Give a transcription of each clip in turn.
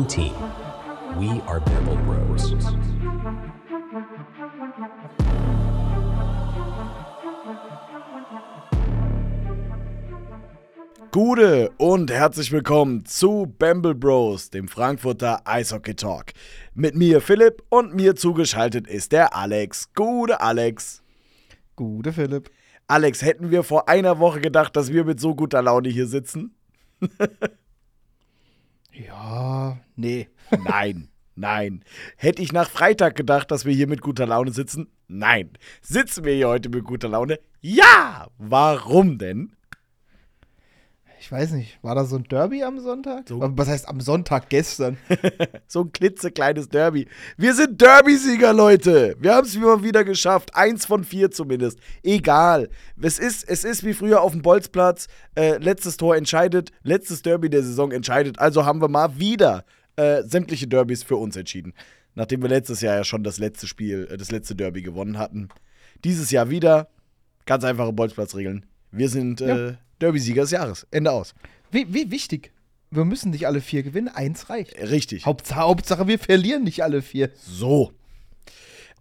one team. We are Bamble Bros. Gute und herzlich willkommen zu Bamble Bros, dem Frankfurter Eishockey Talk. Mit mir Philipp und mir zugeschaltet ist der Alex. Gute Alex. Gute Philipp. Alex, hätten wir vor einer Woche gedacht, dass wir mit so guter Laune hier sitzen? Ja, nee. Nein, nein. Hätte ich nach Freitag gedacht, dass wir hier mit guter Laune sitzen? Nein. Sitzen wir hier heute mit guter Laune? Ja! Warum denn? Ich weiß nicht, war da so ein Derby am Sonntag? So. Was heißt am Sonntag gestern? So ein klitzekleines Derby. Wir sind Derby-Sieger, Leute. Wir haben es immer wieder geschafft. Eins von vier zumindest. Egal. Es ist, es ist wie früher auf dem Bolzplatz. Äh, letztes Tor entscheidet. Letztes Derby der Saison entscheidet. Also haben wir mal wieder äh, sämtliche Derbys für uns entschieden. Nachdem wir letztes Jahr ja schon das letzte Spiel, äh, das letzte Derby gewonnen hatten. Dieses Jahr wieder. Ganz einfache Bolzplatzregeln. Wir sind äh, Ja. Derby-Sieger des Jahres. Ende aus. Wie, wie wichtig. Wir müssen nicht alle vier gewinnen, eins reicht. Richtig. Hauptsache, Hauptsache, wir verlieren nicht alle vier. So.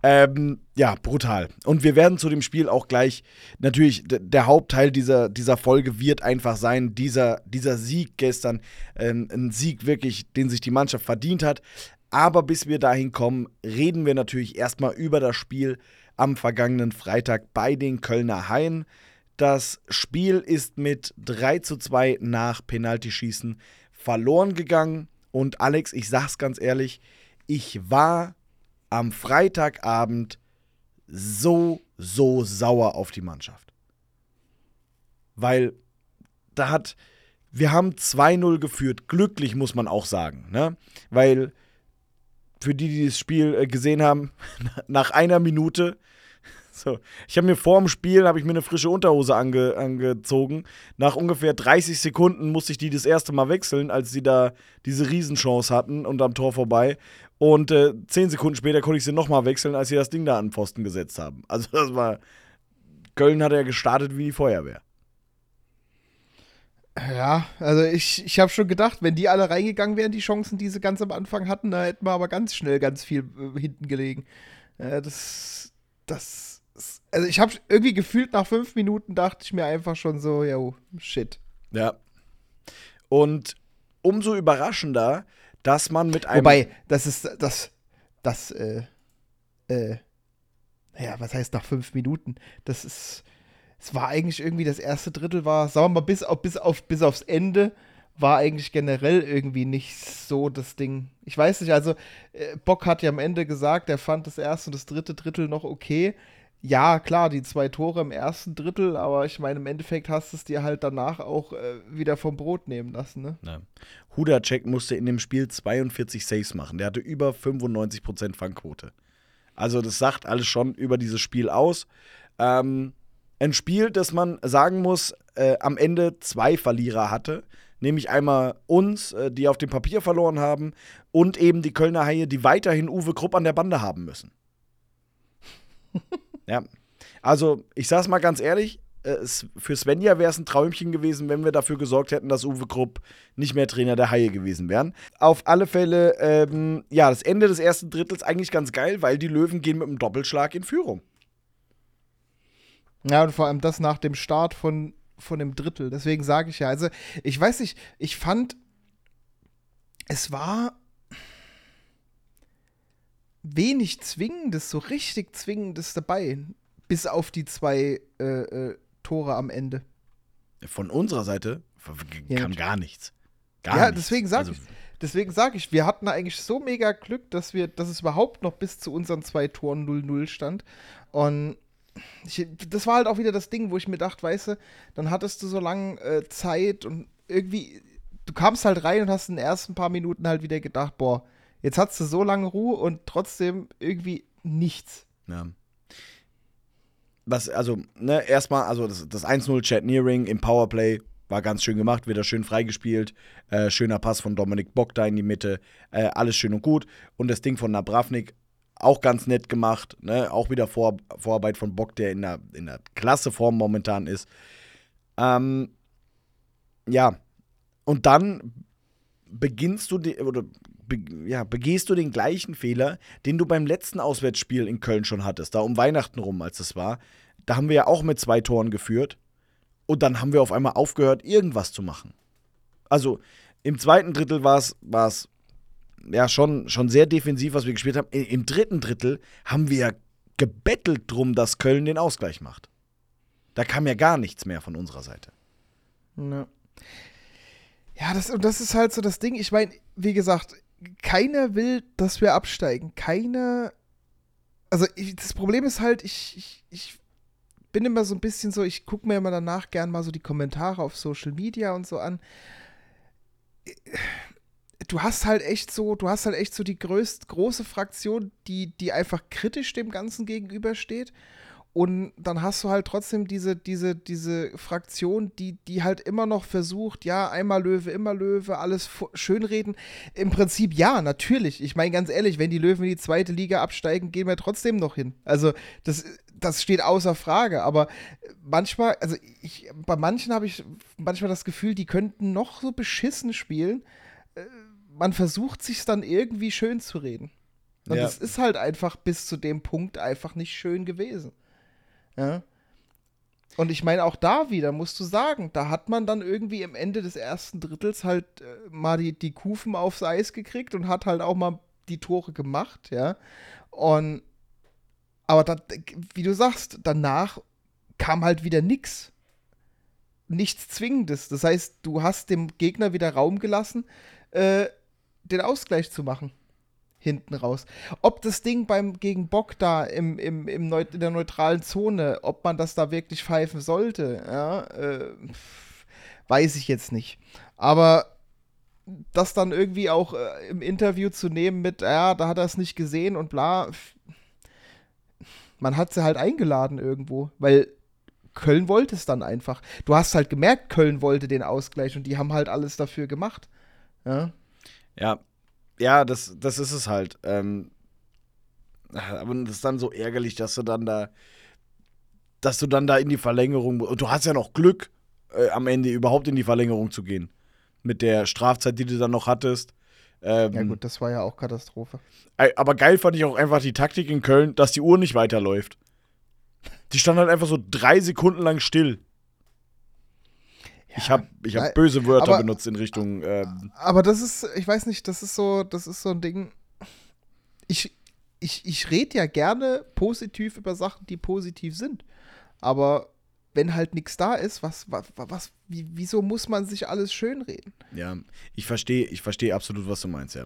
Ähm, ja, brutal. Und wir werden zu dem Spiel auch gleich, natürlich, der Hauptteil dieser, dieser Folge wird einfach sein, dieser, dieser Sieg gestern, ähm, ein Sieg wirklich, den sich die Mannschaft verdient hat. Aber bis wir dahin kommen, reden wir natürlich erstmal über das Spiel am vergangenen Freitag bei den Kölner Haien. Das Spiel ist mit 3 zu 2 nach Penaltyschießen verloren gegangen. Und Alex, ich sag's ganz ehrlich, ich war am Freitagabend so, so sauer auf die Mannschaft. Weil da hat, wir haben 2-0 geführt, glücklich muss man auch sagen, ne? Weil für die, die das Spiel äh, gesehen haben, nach einer Minute, so, ich habe mir vor dem Spiel, ich mir eine frische Unterhose ange, angezogen. Nach ungefähr 30 Sekunden musste ich die das erste Mal wechseln, als sie da diese Riesenchance hatten und am Tor vorbei. Und äh, 10 Sekunden später konnte ich sie nochmal wechseln, als sie das Ding da an den Pfosten gesetzt haben. Also das war, Köln hat ja gestartet wie die Feuerwehr. Ja, also ich, ich habe schon gedacht, wenn die alle reingegangen wären, die Chancen, die sie ganz am Anfang hatten, da hätten wir aber ganz schnell ganz viel äh, hinten gelegen. Äh, das, das, also ich habe irgendwie gefühlt nach fünf Minuten dachte ich mir einfach schon so, yo, shit. Ja. Und umso überraschender, dass man mit einem. Wobei, das ist, das, das, äh, äh, naja, was heißt nach fünf Minuten? Das ist, es war eigentlich irgendwie, das erste Drittel war, sagen wir mal, bis, auf, bis, auf, bis aufs Ende war eigentlich generell irgendwie nicht so das Ding. Ich weiß nicht, also äh, Bock hat ja am Ende gesagt, er fand das erste und das dritte Drittel noch okay. Ja, klar, die zwei Tore im ersten Drittel, aber ich meine, im Endeffekt hast du es dir halt danach auch äh, wieder vom Brot nehmen lassen, ne? Ja. Hudacek musste in dem Spiel 42 Saves machen. Der hatte über 95% Fangquote. Also das sagt alles schon über dieses Spiel aus. Ähm, ein Spiel, das man sagen muss, äh, am Ende zwei Verlierer hatte. Nämlich einmal uns, äh, die auf dem Papier verloren haben, und eben die Kölner Haie, die weiterhin Uwe Krupp an der Bande haben müssen. ja. Also, ich sag's mal ganz ehrlich, äh, für Svenja wäre es ein Träumchen gewesen, wenn wir dafür gesorgt hätten, dass Uwe Krupp nicht mehr Trainer der Haie gewesen wären. Auf alle Fälle, ähm, ja, das Ende des ersten Drittels eigentlich ganz geil, weil die Löwen gehen mit einem Doppelschlag in Führung. Ja, und vor allem das nach dem Start von, von dem Drittel. Deswegen sage ich ja, also ich weiß nicht, ich fand, es war wenig Zwingendes, so richtig Zwingendes dabei. Bis auf die zwei äh, äh, Tore am Ende. Von unserer Seite Ja, kam natürlich. gar nichts. Gar ja, nichts. deswegen sage Also, ich, deswegen sage ich, wir hatten eigentlich so mega Glück, dass wir, dass es überhaupt noch bis zu unseren zwei Toren 0-0 stand. Und ich, das war halt auch wieder das Ding, wo ich mir dachte, weißt du, dann hattest du so lange äh, Zeit und irgendwie, du kamst halt rein und hast in den ersten paar Minuten halt wieder gedacht, boah, jetzt hast du so lange Ruhe und trotzdem irgendwie nichts. Ja. Was, also, ne, erstmal, also das, das 1-0 Chat Nearing im Powerplay war ganz schön gemacht, wieder schön freigespielt. Äh, schöner Pass von Dominik Bock da in die Mitte. Äh, alles schön und gut. Und das Ding von Nabravnik auch ganz nett gemacht. Ne? Auch wieder Vor Vorarbeit von Bock, der in der, in der klasse Form momentan ist. Ähm, ja. Und dann beginnst du de, oder be, ja, begehst du den gleichen Fehler, den du beim letzten Auswärtsspiel in Köln schon hattest, da um Weihnachten rum, als es war. Da haben wir ja auch mit zwei Toren geführt und dann haben wir auf einmal aufgehört, irgendwas zu machen. Also im zweiten Drittel war es ja schon, schon sehr defensiv, was wir gespielt haben. Im dritten Drittel haben wir gebettelt drum, dass Köln den Ausgleich macht. Da kam ja gar nichts mehr von unserer Seite. Ja. Ja, das, und das ist halt so das Ding. Ich meine, wie gesagt, keiner will, dass wir absteigen. Keiner. Also, ich, das Problem ist halt, ich, ich, ich bin immer so ein bisschen so, ich gucke mir immer danach gern mal so die Kommentare auf Social Media und so an. Du hast halt echt so, du hast halt echt so die größt, große Fraktion, die, die einfach kritisch dem Ganzen gegenübersteht. Und dann hast du halt trotzdem diese, diese, diese Fraktion, die, die halt immer noch versucht, ja, einmal Löwe, immer Löwe, alles schönreden. Im Prinzip ja, natürlich. Ich meine, ganz ehrlich, wenn die Löwen in die zweite Liga absteigen, gehen wir trotzdem noch hin. Also, das, das steht außer Frage. Aber manchmal, also ich, bei manchen habe ich manchmal das Gefühl, die könnten noch so beschissen spielen. Äh, man versucht sich dann irgendwie schön zu reden. Und ja. das ist halt einfach bis zu dem Punkt einfach nicht schön gewesen. Ja. Und ich meine, auch da wieder musst du sagen, da hat man dann irgendwie am Ende des ersten Drittels halt äh, mal die, die Kufen aufs Eis gekriegt und hat halt auch mal die Tore gemacht, ja. Und aber dann, wie du sagst, danach kam halt wieder nichts. Nichts Zwingendes. Das heißt, du hast dem Gegner wieder Raum gelassen, äh, den Ausgleich zu machen hinten raus. Ob das Ding beim gegen Bock da im, im, im Neu in der neutralen Zone, ob man das da wirklich pfeifen sollte, ja, äh, weiß ich jetzt nicht. Aber das dann irgendwie auch äh, im Interview zu nehmen mit, ja, da hat er es nicht gesehen und bla. Man hat sie halt eingeladen irgendwo, weil Köln wollte es dann einfach. Du hast halt gemerkt, Köln wollte den Ausgleich und die haben halt alles dafür gemacht. Ja. Ja, ja, das, das ist es halt. Ähm, aber das ist dann so ärgerlich, dass du dann da, dass du dann da in die Verlängerung, und du hast ja noch Glück, äh, am Ende überhaupt in die Verlängerung zu gehen. Mit der Strafzeit, die du dann noch hattest. Ähm, ja, gut, das war ja auch Katastrophe. Aber geil fand ich auch einfach die Taktik in Köln, dass die Uhr nicht weiterläuft. Die stand halt einfach so drei Sekunden lang still. Ich habe ich hab böse Wörter aber, benutzt in Richtung. Ähm aber das ist, ich weiß nicht, das ist so, das ist so ein Ding. Ich, ich, ich rede ja gerne positiv über Sachen, die positiv sind. Aber wenn halt nichts da ist, was, was, was, wie, wieso muss man sich alles schönreden? Ja, ich verstehe, ich verstehe absolut, was du meinst, ja.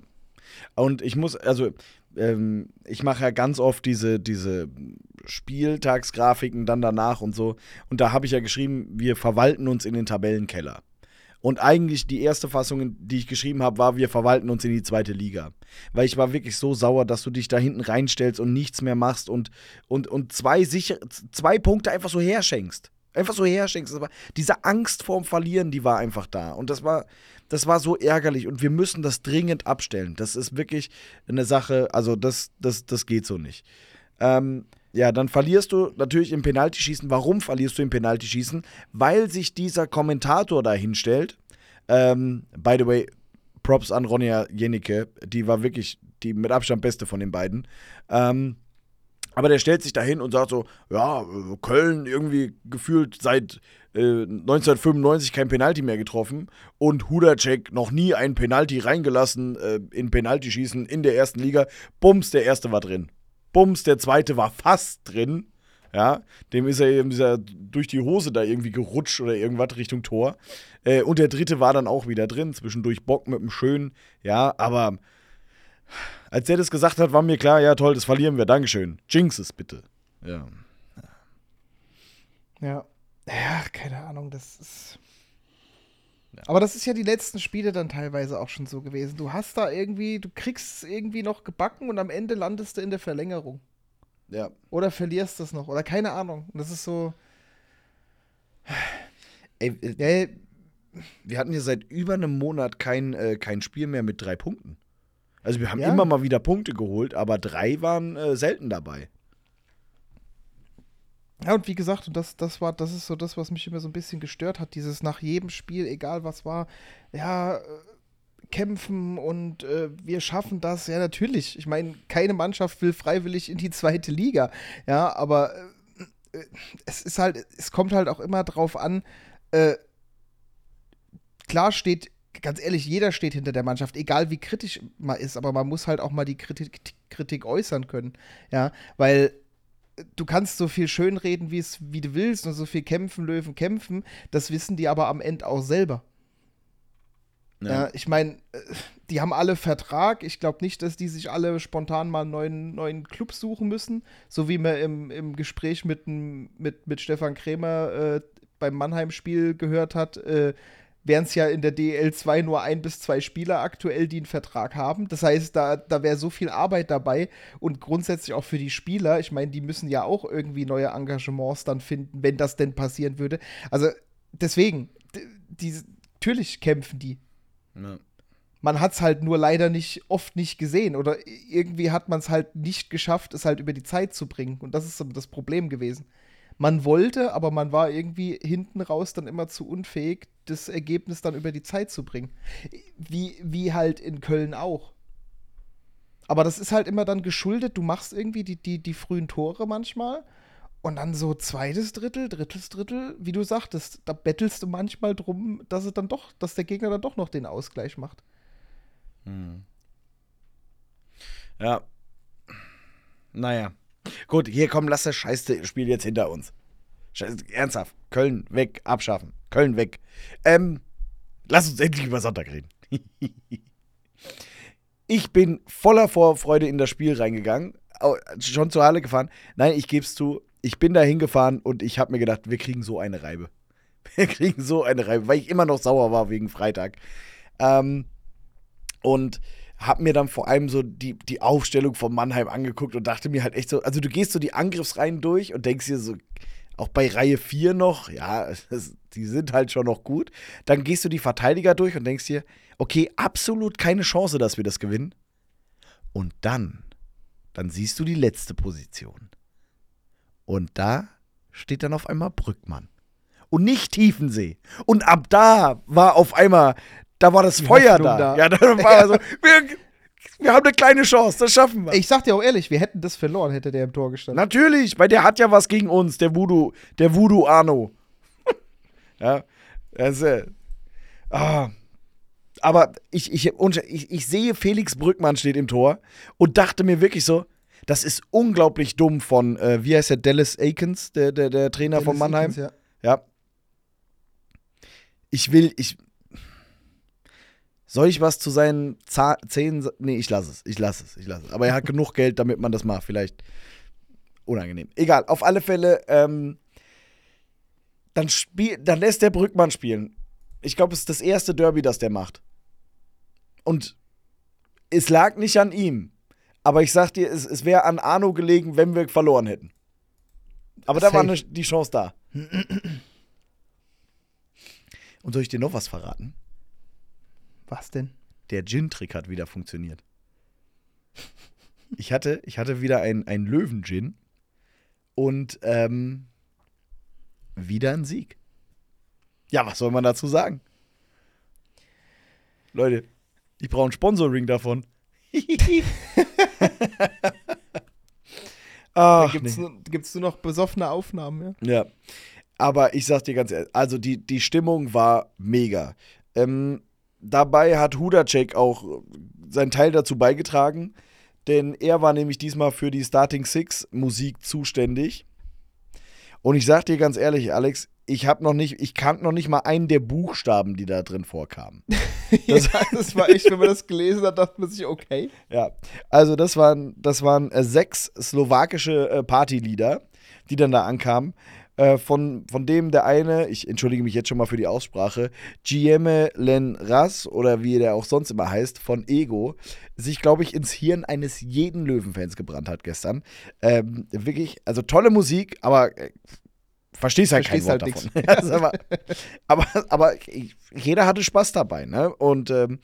Und ich muss, also, ähm, ich mache ja ganz oft diese, diese Spieltagsgrafiken dann danach und so. Und da habe ich ja geschrieben, wir verwalten uns in den Tabellenkeller. Und eigentlich die erste Fassung, die ich geschrieben habe, war, wir verwalten uns in die zweite Liga. Weil ich war wirklich so sauer, dass du dich da hinten reinstellst und nichts mehr machst und, und, und zwei, sicher, zwei Punkte einfach so herschenkst. Einfach so herschenkst. diese Angst vorm Verlieren, die war einfach da. Und das war, das war so ärgerlich und wir müssen das dringend abstellen. Das ist wirklich eine Sache, also das, das, das geht so nicht. Ähm, ja, dann verlierst du natürlich im Penaltyschießen. Warum verlierst du im Penaltyschießen? Weil sich dieser Kommentator da hinstellt. Ähm, by the way, Props an Ronja Jenicke. Die war wirklich die mit Abstand beste von den beiden. Ähm, aber der stellt sich da hin und sagt so: Ja, Köln irgendwie gefühlt seit 1995 äh, kein Penalty mehr getroffen und Hudacek noch nie ein Penalty reingelassen äh, in Penaltyschießen in der ersten Liga. Bums, der erste war drin. Bums, der zweite war fast drin. Ja, dem ist er eben dieser durch die Hose da irgendwie gerutscht oder irgendwas Richtung Tor. Äh, und der dritte war dann auch wieder drin, zwischendurch Bock mit dem Schönen. Ja, aber als der das gesagt hat, war mir klar, ja toll, das verlieren wir, Dankeschön. Jinx es bitte. Ja. Ja. Ja, keine Ahnung, das ist. Ja. Aber das ist ja die letzten Spiele dann teilweise auch schon so gewesen. Du hast da irgendwie, du kriegst es irgendwie noch gebacken und am Ende landest du in der Verlängerung. Ja. Oder verlierst das noch. Oder keine Ahnung. Das ist so. Ey, äh, wir hatten ja seit über einem Monat kein, äh, kein Spiel mehr mit drei Punkten. Also wir haben ja. immer mal wieder Punkte geholt, aber drei waren äh, selten dabei. Ja, und wie gesagt, und das, das war, das ist so das, was mich immer so ein bisschen gestört hat, dieses nach jedem Spiel, egal was war, ja, kämpfen und äh, wir schaffen das. Ja, natürlich. Ich meine, keine Mannschaft will freiwillig in die zweite Liga. Ja, aber äh, äh es ist halt, es kommt halt auch immer drauf an, äh, klar steht, ganz ehrlich, jeder steht hinter der Mannschaft, egal wie kritisch man ist, aber man muss halt auch mal die Kritik, Kritik äußern können. Ja, weil du kannst so viel schönreden, wie es, wie du willst, und so viel kämpfen, Löwen kämpfen. Das wissen die aber am Ende auch selber. Ja. ja ich meine, äh, die haben alle Vertrag. Ich glaube nicht, dass die sich alle spontan mal einen neuen, neuen Club suchen müssen. So wie man im, im Gespräch mit, mit, mit Stefan Krämer äh, beim Mannheim-Spiel gehört hat. Äh, wären es ja in der DL2 nur ein bis zwei Spieler aktuell, die einen Vertrag haben. Das heißt, da, da wäre so viel Arbeit dabei und grundsätzlich auch für die Spieler. Ich meine, die müssen ja auch irgendwie neue Engagements dann finden, wenn das denn passieren würde. Also deswegen, die, natürlich kämpfen die. Ja. Man hat es halt nur leider nicht oft nicht gesehen oder irgendwie hat man es halt nicht geschafft, es halt über die Zeit zu bringen. Und das ist das Problem gewesen man wollte, aber man war irgendwie hinten raus dann immer zu unfähig, das Ergebnis dann über die Zeit zu bringen. Wie, wie halt in Köln auch. Aber das ist halt immer dann geschuldet, du machst irgendwie die, die, die frühen Tore manchmal und dann so zweites Drittel, drittes Drittel, wie du sagtest, da bettelst du manchmal drum, dass es dann doch, dass der Gegner dann doch noch den Ausgleich macht. Hm. Ja. Naja. Gut, hier komm, lass das Scheißspiel jetzt hinter uns. Scheiß, ernsthaft. Köln weg, abschaffen. Köln weg. Ähm, lass uns endlich über Sonntag reden. ich bin voller Vorfreude in das Spiel reingegangen. Schon zur Halle gefahren. Nein, ich gebe es zu. Ich bin da hingefahren und ich habe mir gedacht, wir kriegen so eine Reibe. Wir kriegen so eine Reibe, weil ich immer noch sauer war wegen Freitag. Ähm, und habe mir dann vor allem so die, die Aufstellung von Mannheim angeguckt und dachte mir halt echt so, also du gehst so die Angriffsreihen durch und denkst dir so, auch bei Reihe 4 noch, ja, das, die sind halt schon noch gut. Dann gehst du die Verteidiger durch und denkst dir, okay, absolut keine Chance, dass wir das gewinnen. Und dann, dann siehst du die letzte Position. Und da steht dann auf einmal Brückmann. Und nicht Tiefensee. Und ab da war auf einmal da war das die Feuer da. da. Ja, dann war ja. so, wir, wir haben eine kleine Chance, das schaffen wir. Ich sag dir auch ehrlich, wir hätten das verloren, hätte der im Tor gestanden. Natürlich, weil der hat ja was gegen uns, der Voodoo, der Voodoo Arno. ja, also, ah. Aber ich, ich, ich, ich sehe, Felix Brückmann steht im Tor und dachte mir wirklich so, das ist unglaublich dumm von, äh, wie heißt der, Dallas Aikens, der, der, der Trainer Dallas von Mannheim. Aikens, ja. ja. Ich will, ich, soll ich was zu seinen Zähnen? Nee, ich lasse es. Ich lasse es. Ich lasse es. Aber er hat genug Geld, damit man das macht. Vielleicht unangenehm. Egal. Auf alle Fälle, ähm, dann, spiel, dann lässt der Brückmann spielen. Ich glaube, es ist das erste Derby, das der macht. Und es lag nicht an ihm. Aber ich sag dir, es, es wäre an Arno gelegen, wenn wir verloren hätten. Aber Safe. da war eine, die Chance da. Und soll ich dir noch was verraten? Was denn? Der Gin-Trick hat wieder funktioniert. Ich hatte, ich hatte wieder einen Löwen-Gin und ähm, wieder ein Sieg. Ja, was soll man dazu sagen? Leute, ich brauche ein Sponsoring davon. Ach, gibt's, nee. gibt's nur noch besoffene Aufnahmen, ja? Ja. Aber ich sag dir ganz ehrlich, also die, die Stimmung war mega. Ähm, dabei hat Hudacek auch seinen Teil dazu beigetragen, denn er war nämlich diesmal für die Starting Six Musik zuständig. Und ich sag dir ganz ehrlich, Alex, ich habe noch nicht, ich kannte noch nicht mal einen der Buchstaben, die da drin vorkamen. Das, ja, das war echt, wenn man das gelesen hat, dachte man sich, okay. Ja, also das waren, das waren äh, sechs slowakische äh, Partylieder, die dann da ankamen. Äh, von, von dem der eine, ich entschuldige mich jetzt schon mal für die Aussprache, Gieme Len Ras oder wie der auch sonst immer heißt, von Ego, sich, glaube ich, ins Hirn eines jeden Löwenfans gebrannt hat gestern. Ähm, wirklich, also tolle Musik, aber äh, verstehst halt Verstehst kein Wort halt davon. aber, aber, aber, jeder hatte Spaß dabei, ne? Und ähm,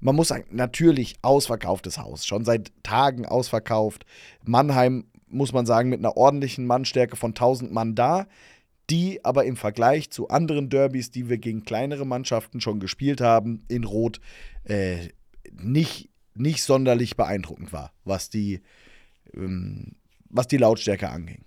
man muss sagen, natürlich ausverkauftes Haus, schon seit Tagen ausverkauft. Mannheim muss man sagen, mit einer ordentlichen Mannstärke von 1000 Mann da. die aber im Vergleich zu anderen Derbys, die wir gegen kleinere Mannschaften schon gespielt haben, in Rot, äh, nicht, nicht sonderlich beeindruckend war, was die, ähm, was die Lautstärke anging.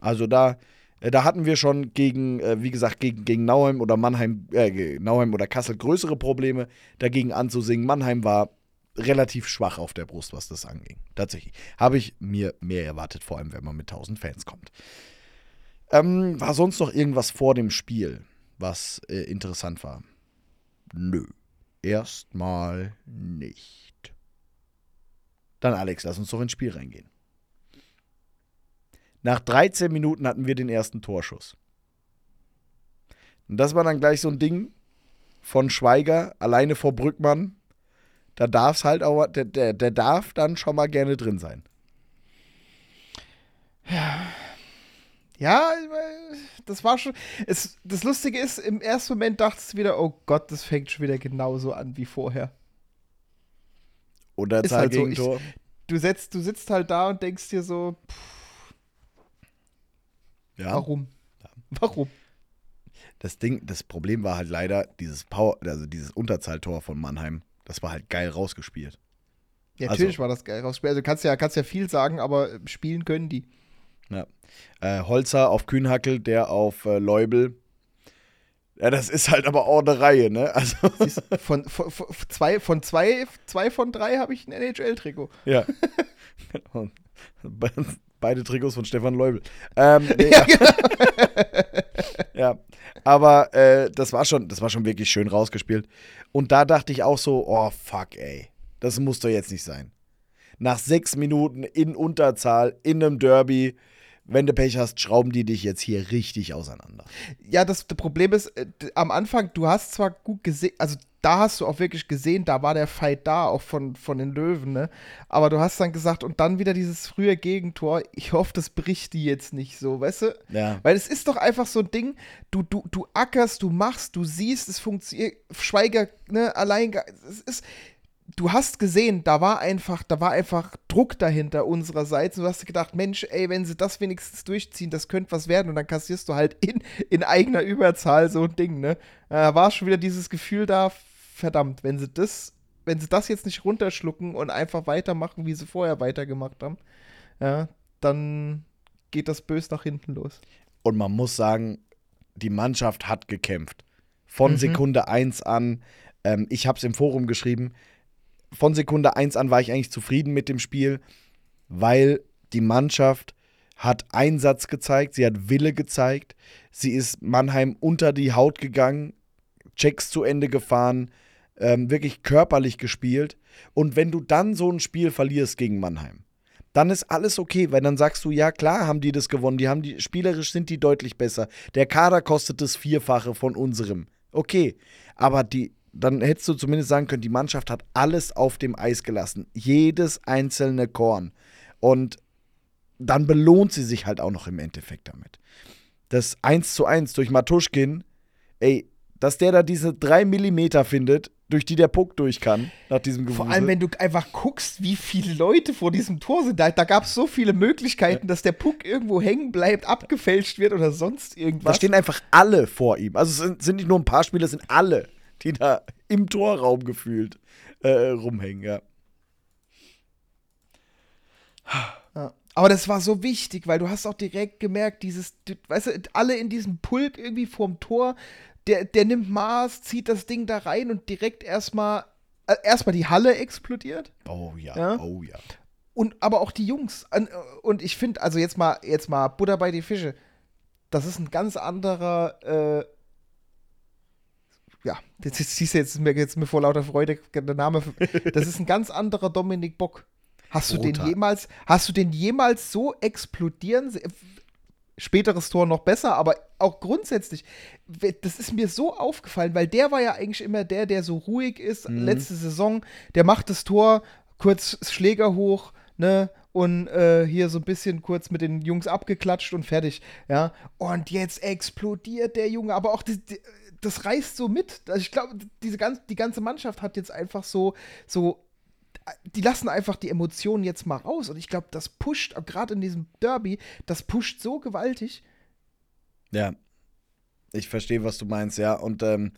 Also da, äh, da hatten wir schon gegen, äh, wie gesagt, gegen, gegen Nauheim oder Mannheim, äh, Nauheim oder Kassel größere Probleme dagegen anzusingen. Mannheim war relativ schwach auf der Brust, was das anging. Tatsächlich. Habe ich mir mehr erwartet, vor allem wenn man mit 1000 Fans kommt. Ähm, war sonst noch irgendwas vor dem Spiel, was äh, interessant war? Nö. Erstmal nicht. Dann Alex, lass uns doch ins Spiel reingehen. Nach 13 Minuten hatten wir den ersten Torschuss. Und das war dann gleich so ein Ding von Schweiger alleine vor Brückmann. Da darf es halt auch, der, der, der darf dann schon mal gerne drin sein. Ja. Ja, das war schon. Es, das Lustige ist, im ersten Moment dachtest du wieder, oh Gott, das fängt schon wieder genauso an wie vorher. Oder Ist halt so, ich-. Du, setzt, du sitzt halt da und denkst dir so, pff, Ja. warum? Warum? Das Ding, das Problem war halt leider dieses Power, also dieses Unterzahltor von Mannheim. Das war halt geil rausgespielt. Ja, Also- natürlich war das geil rausgespielt. Also kannst ja, kannst ja viel sagen, aber äh, spielen können die. Ja. Äh, Holzer auf Kühnhackel, der auf äh, Leubel. Ja, das ist halt aber auch eine Reihe, ne? Also, von, von, von, zwei, von zwei, zwei von drei habe ich ein NHL-Trikot. ja. Beide Trikots von Stefan Leubel. Ähm, nee, Ja, genau. ja, aber äh, das war schon, das war schon wirklich schön rausgespielt. Und da dachte ich auch so, oh fuck, ey, das muss doch jetzt nicht sein. Nach sechs Minuten in Unterzahl, in einem Derby, wenn du Pech hast, schrauben die dich jetzt hier richtig auseinander. ja, das, das Problem ist, äh, am Anfang, du hast zwar gut gesehen, also da hast du auch wirklich gesehen, da war der Fight da, auch von, von den Löwen, ne? Aber du hast dann gesagt, und dann wieder dieses frühe Gegentor, ich hoffe, das bricht die jetzt nicht so, weißt du? Ja. Weil es ist doch einfach so ein Ding, du, du, du ackerst, du machst, du siehst, es funktioniert, Schweiger, ne, allein, es ist, du hast gesehen, da war einfach, da war einfach Druck dahinter unsererseits. Und du hast gedacht, Mensch, ey, wenn sie das wenigstens durchziehen, das könnte was werden. Und dann kassierst du halt in, in eigener Überzahl so ein Ding, ne? Da war schon wieder dieses Gefühl da, verdammt, wenn sie das, wenn sie das jetzt nicht runterschlucken und einfach weitermachen, wie sie vorher weitergemacht haben, ja, dann geht das bös nach hinten los. Und man muss sagen, die Mannschaft hat gekämpft. Von Mhm. Sekunde 1 an, ähm, ich habe es im Forum geschrieben, von Sekunde 1 an war ich eigentlich zufrieden mit dem Spiel, weil die Mannschaft hat Einsatz gezeigt, sie hat Wille gezeigt, sie ist Mannheim unter die Haut gegangen, Checks zu Ende gefahren, ähm, wirklich körperlich gespielt. Und wenn du dann so ein Spiel verlierst gegen Mannheim, dann ist alles okay, weil dann sagst du, ja klar haben die das gewonnen, die haben die, spielerisch sind die deutlich besser. Der Kader kostet das Vierfache von unserem. Okay, aber die, dann hättest du zumindest sagen können, die Mannschaft hat alles auf dem Eis gelassen. Jedes einzelne Korn. Und dann belohnt sie sich halt auch noch im Endeffekt damit. Das 1 zu 1 durch Matuschkin, ey, dass der da diese 3 Millimeter findet, durch die der Puck durch kann, nach diesem Gewusel. Vor allem, wenn du einfach guckst, wie viele Leute vor diesem Tor sind. Da, da gab es so viele Möglichkeiten, dass der Puck irgendwo hängen bleibt, abgefälscht wird oder sonst Da irgendwas. stehen einfach alle vor ihm. Also es sind, sind nicht nur ein paar Spieler, es sind alle, die da im Torraum gefühlt äh, rumhängen, ja. Ja. Aber das war so wichtig, weil du hast auch direkt gemerkt, dieses, weißt du, alle in diesem Pulk irgendwie vorm Tor, der, der nimmt Maß, zieht das Ding da rein und direkt erstmal, äh, erstmal die Halle explodiert. Oh ja, Ja? oh ja. Und aber auch die Jungs. An- Und ich finde, also jetzt mal, jetzt mal Butter bei die Fische. Das ist ein ganz anderer, äh, ja, jetzt, jetzt siehst du jetzt mir jetzt mir vor lauter Freude der Name. Das ist ein ganz anderer Dominik Bock. Hast du den Brutal. jemals, hast du den jemals so explodieren? Späteres Tor noch besser, aber auch grundsätzlich, das ist mir so aufgefallen, weil der war ja eigentlich immer der, der so ruhig ist. Letzte Saison, der macht das Tor, kurz Schläger hoch, ne? Und äh, hier so ein bisschen kurz mit den Jungs abgeklatscht und fertig, ja. Und jetzt explodiert der Junge, aber auch die, die, das reißt so mit. Also ich glaube, diese ganz, die ganze Mannschaft hat jetzt einfach so, so die lassen einfach die Emotionen jetzt mal raus. Und ich glaube, das pusht, gerade in diesem Derby, das pusht so gewaltig. Ja, ich verstehe, was du meinst, ja. Und ähm,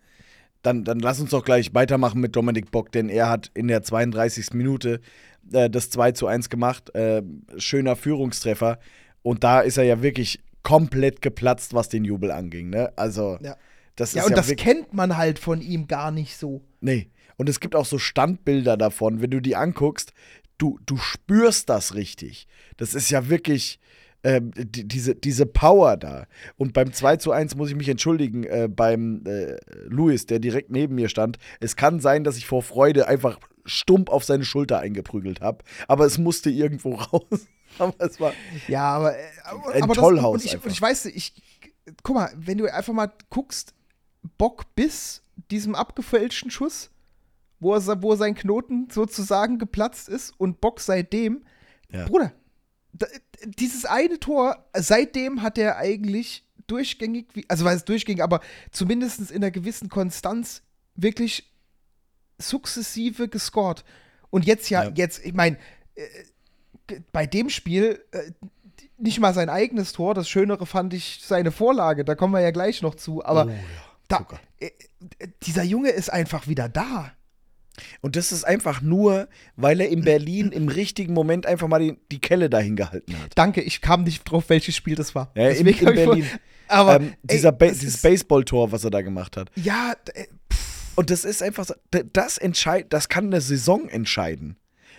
dann, dann lass uns doch gleich weitermachen mit Dominik Bock, denn er hat in der 32. Minute äh, das 2 zu 1 gemacht. Äh, schöner Führungstreffer. Und da ist er ja wirklich komplett geplatzt, was den Jubel anging. Ne? Also, Ja. das Ja, ist und ja das kennt man halt von ihm gar nicht so. Nee. Und es gibt auch so Standbilder davon, wenn du die anguckst, du, du spürst das richtig. Das ist ja wirklich ähm, die, diese, diese Power da. Und beim 2 zu 1 muss ich mich entschuldigen, äh, beim äh, Luis, der direkt neben mir stand. Es kann sein, dass ich vor Freude einfach stumpf auf seine Schulter eingeprügelt habe, aber es musste irgendwo raus. aber es war. Ja, aber, äh, aber, Ein aber Tollhaus und, ich, und ich weiß, ich guck mal, wenn du einfach mal guckst, Bock bis diesem abgefälschten Schuss, wo, er, wo sein Knoten sozusagen geplatzt ist und Bock seitdem, Ja. Bruder, da, dieses eine Tor, seitdem hat er eigentlich durchgängig, also weiß es durchgängig, aber zumindest in einer gewissen Konstanz wirklich sukzessive gescored. Und jetzt ja, Ja. jetzt, ich meine, äh, bei dem Spiel äh, nicht mal sein eigenes Tor, das Schönere fand ich seine Vorlage, da kommen wir ja gleich noch zu, aber Oh ja, da, äh, dieser Junge ist einfach wieder da. Und das ist einfach nur, weil er in Berlin im richtigen Moment einfach mal die, die Kelle dahin gehalten hat. Danke, ich kam nicht drauf, welches Spiel das war. Ja, in, in vor- Berlin. Aber ähm, dieser ba ey, das dieses Baseballtor, was er da gemacht hat. Ja, äh, Und das ist einfach so, das entscheid, das kann eine Saison entscheiden.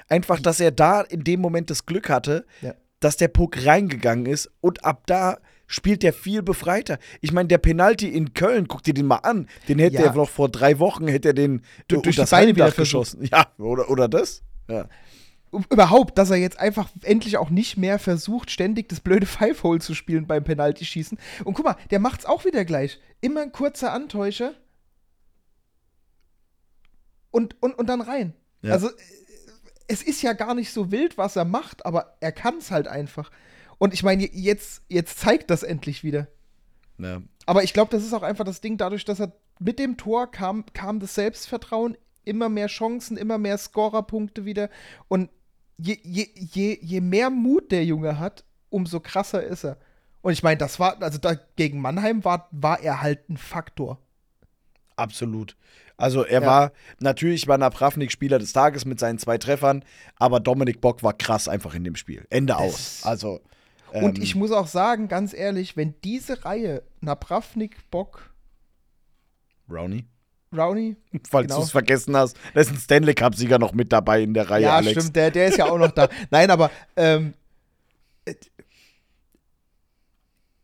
Einfach, dass er da in dem Moment das Glück hatte, Ja. dass der Puck reingegangen ist und ab da spielt der viel befreiter. Ich meine, der Penalty in Köln, guck dir den mal an. Den hätte Ja. er noch vor drei Wochen, hätte er den Du- durch durch das Beine wieder geschossen. Ja, oder, oder das? Ja. überhaupt, dass er jetzt einfach endlich auch nicht mehr versucht, ständig das blöde Five-Hole zu spielen beim Penalty-Schießen. Und guck mal, der macht's auch wieder gleich. Immer ein kurzer Antäuscher. Und, und, und dann rein. Ja. Also, äh, es ist ja gar nicht so wild, was er macht, aber er kann's halt einfach. Und ich meine, jetzt, jetzt zeigt das endlich wieder. ja. Aber ich glaube, das ist auch einfach das Ding, dadurch, dass er mit dem Tor kam, kam das Selbstvertrauen, immer mehr Chancen, immer mehr Scorerpunkte wieder. Und je, je, je, je mehr Mut der Junge hat, umso krasser ist er. Und ich meine, das war, also da gegen Mannheim war, war er halt ein Faktor. Absolut. Also er Ja. war, natürlich war Napravnik Spieler des Tages mit seinen zwei Treffern, aber Dominik Bock war krass einfach in dem Spiel. Ende aus. Also. Und ähm, ich muss auch sagen, ganz ehrlich, wenn diese Reihe Napravnik, Bock, Brownie. Rowney, Falls Genau. du es vergessen hast, da ist ein Stanley Cup-Sieger noch mit dabei in der Reihe, ja, Alex. stimmt, der, der ist ja auch noch da. Nein, aber ähm, äh,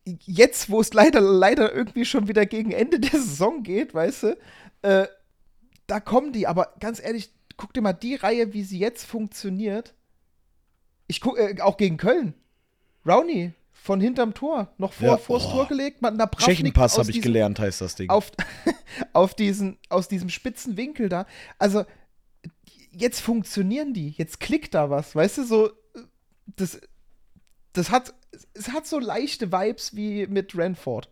jetzt, wo es leider, leider irgendwie schon wieder gegen Ende der Saison geht, weißt du, äh, da kommen die. Aber ganz ehrlich, guck dir mal die Reihe, wie sie jetzt funktioniert. Ich guck, äh, auch gegen Köln. Rowney von hinterm Tor, noch vor, Ja, vors oh. Tor gelegt. Man, Tschechenpass habe ich diesem- gelernt, heißt das Ding. auf, auf diesen, aus diesem spitzen Winkel da. Also, jetzt funktionieren die, jetzt klickt da was, weißt du, so, das, das hat, es hat so leichte Vibes wie mit Renford.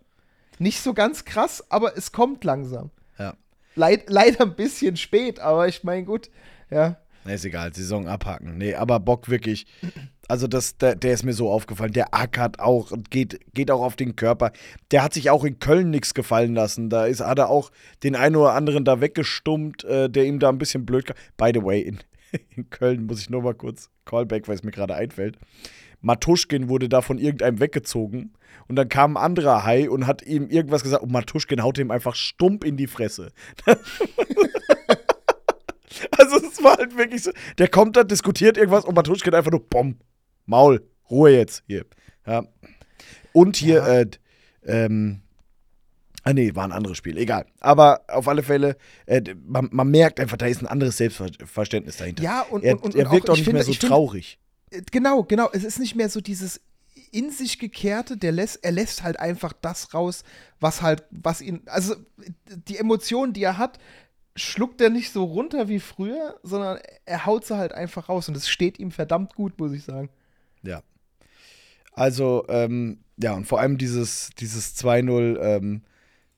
Nicht so ganz krass, aber es kommt langsam. ja. Leid, leider ein bisschen spät, aber ich meine, gut, ja. Na, ist egal, Saison abhaken. Nee, aber Bock wirklich. Also, das, der, der ist mir so aufgefallen. Der ackert auch und geht, geht auch auf den Körper. Der hat sich auch in Köln nichts gefallen lassen. Da ist, hat er auch den einen oder anderen da weggestummt, äh, der ihm da ein bisschen blöd kam. By the way, in, in Köln muss ich nur mal kurz Callback, weil es mir gerade einfällt. Matuschkin wurde da von irgendeinem weggezogen und dann kam ein anderer Hai und hat ihm irgendwas gesagt und Matuschkin haut ihm einfach stumpf in die Fresse. Also es war halt wirklich so, der kommt da, diskutiert irgendwas und Matuschkin einfach nur, Bom, Maul, Ruhe jetzt hier. Ja. Und hier, Ja. äh, ähm, ah nee, war ein anderes Spiel, egal. Aber auf alle Fälle, äh, man, man merkt einfach, da ist ein anderes Selbstverständnis dahinter. Ja, und, er, und, und, er wirkt auch ich nicht finde, mehr so traurig. Äh, Genau, genau. Es ist nicht mehr so dieses in sich gekehrte, der lässt, er lässt halt einfach das raus, was halt, was ihn, also die Emotionen, die er hat, schluckt er nicht so runter wie früher, sondern er haut sie halt einfach raus und es steht ihm verdammt gut, muss ich sagen. Ja. Also, ähm, ja, und vor allem dieses, dieses 2-0, ähm,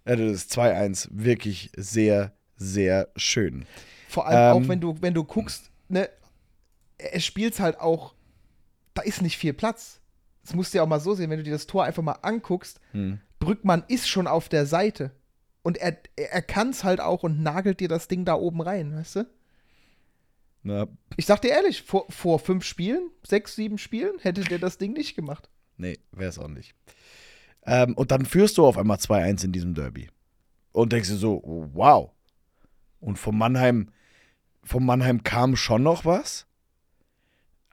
äh, das 2-1, wirklich sehr, sehr schön. Vor allem Ähm. auch, wenn du, wenn du guckst, ne, er spielt halt auch, da ist nicht viel Platz. Das musst du ja auch mal so sehen, wenn du dir das Tor einfach mal anguckst. Hm. Brückmann ist schon auf der Seite. Und er, er kann es halt auch und nagelt dir das Ding da oben rein, weißt du? Na, Ich sag dir ehrlich, vor, vor fünf Spielen, sechs, sieben Spielen, hätte der das Ding nicht gemacht. nee, wäre es auch nicht. Ähm, und dann führst du auf einmal 2-1 in diesem Derby. Und denkst dir so, wow. Und vom Mannheim, vom Mannheim kam schon noch was.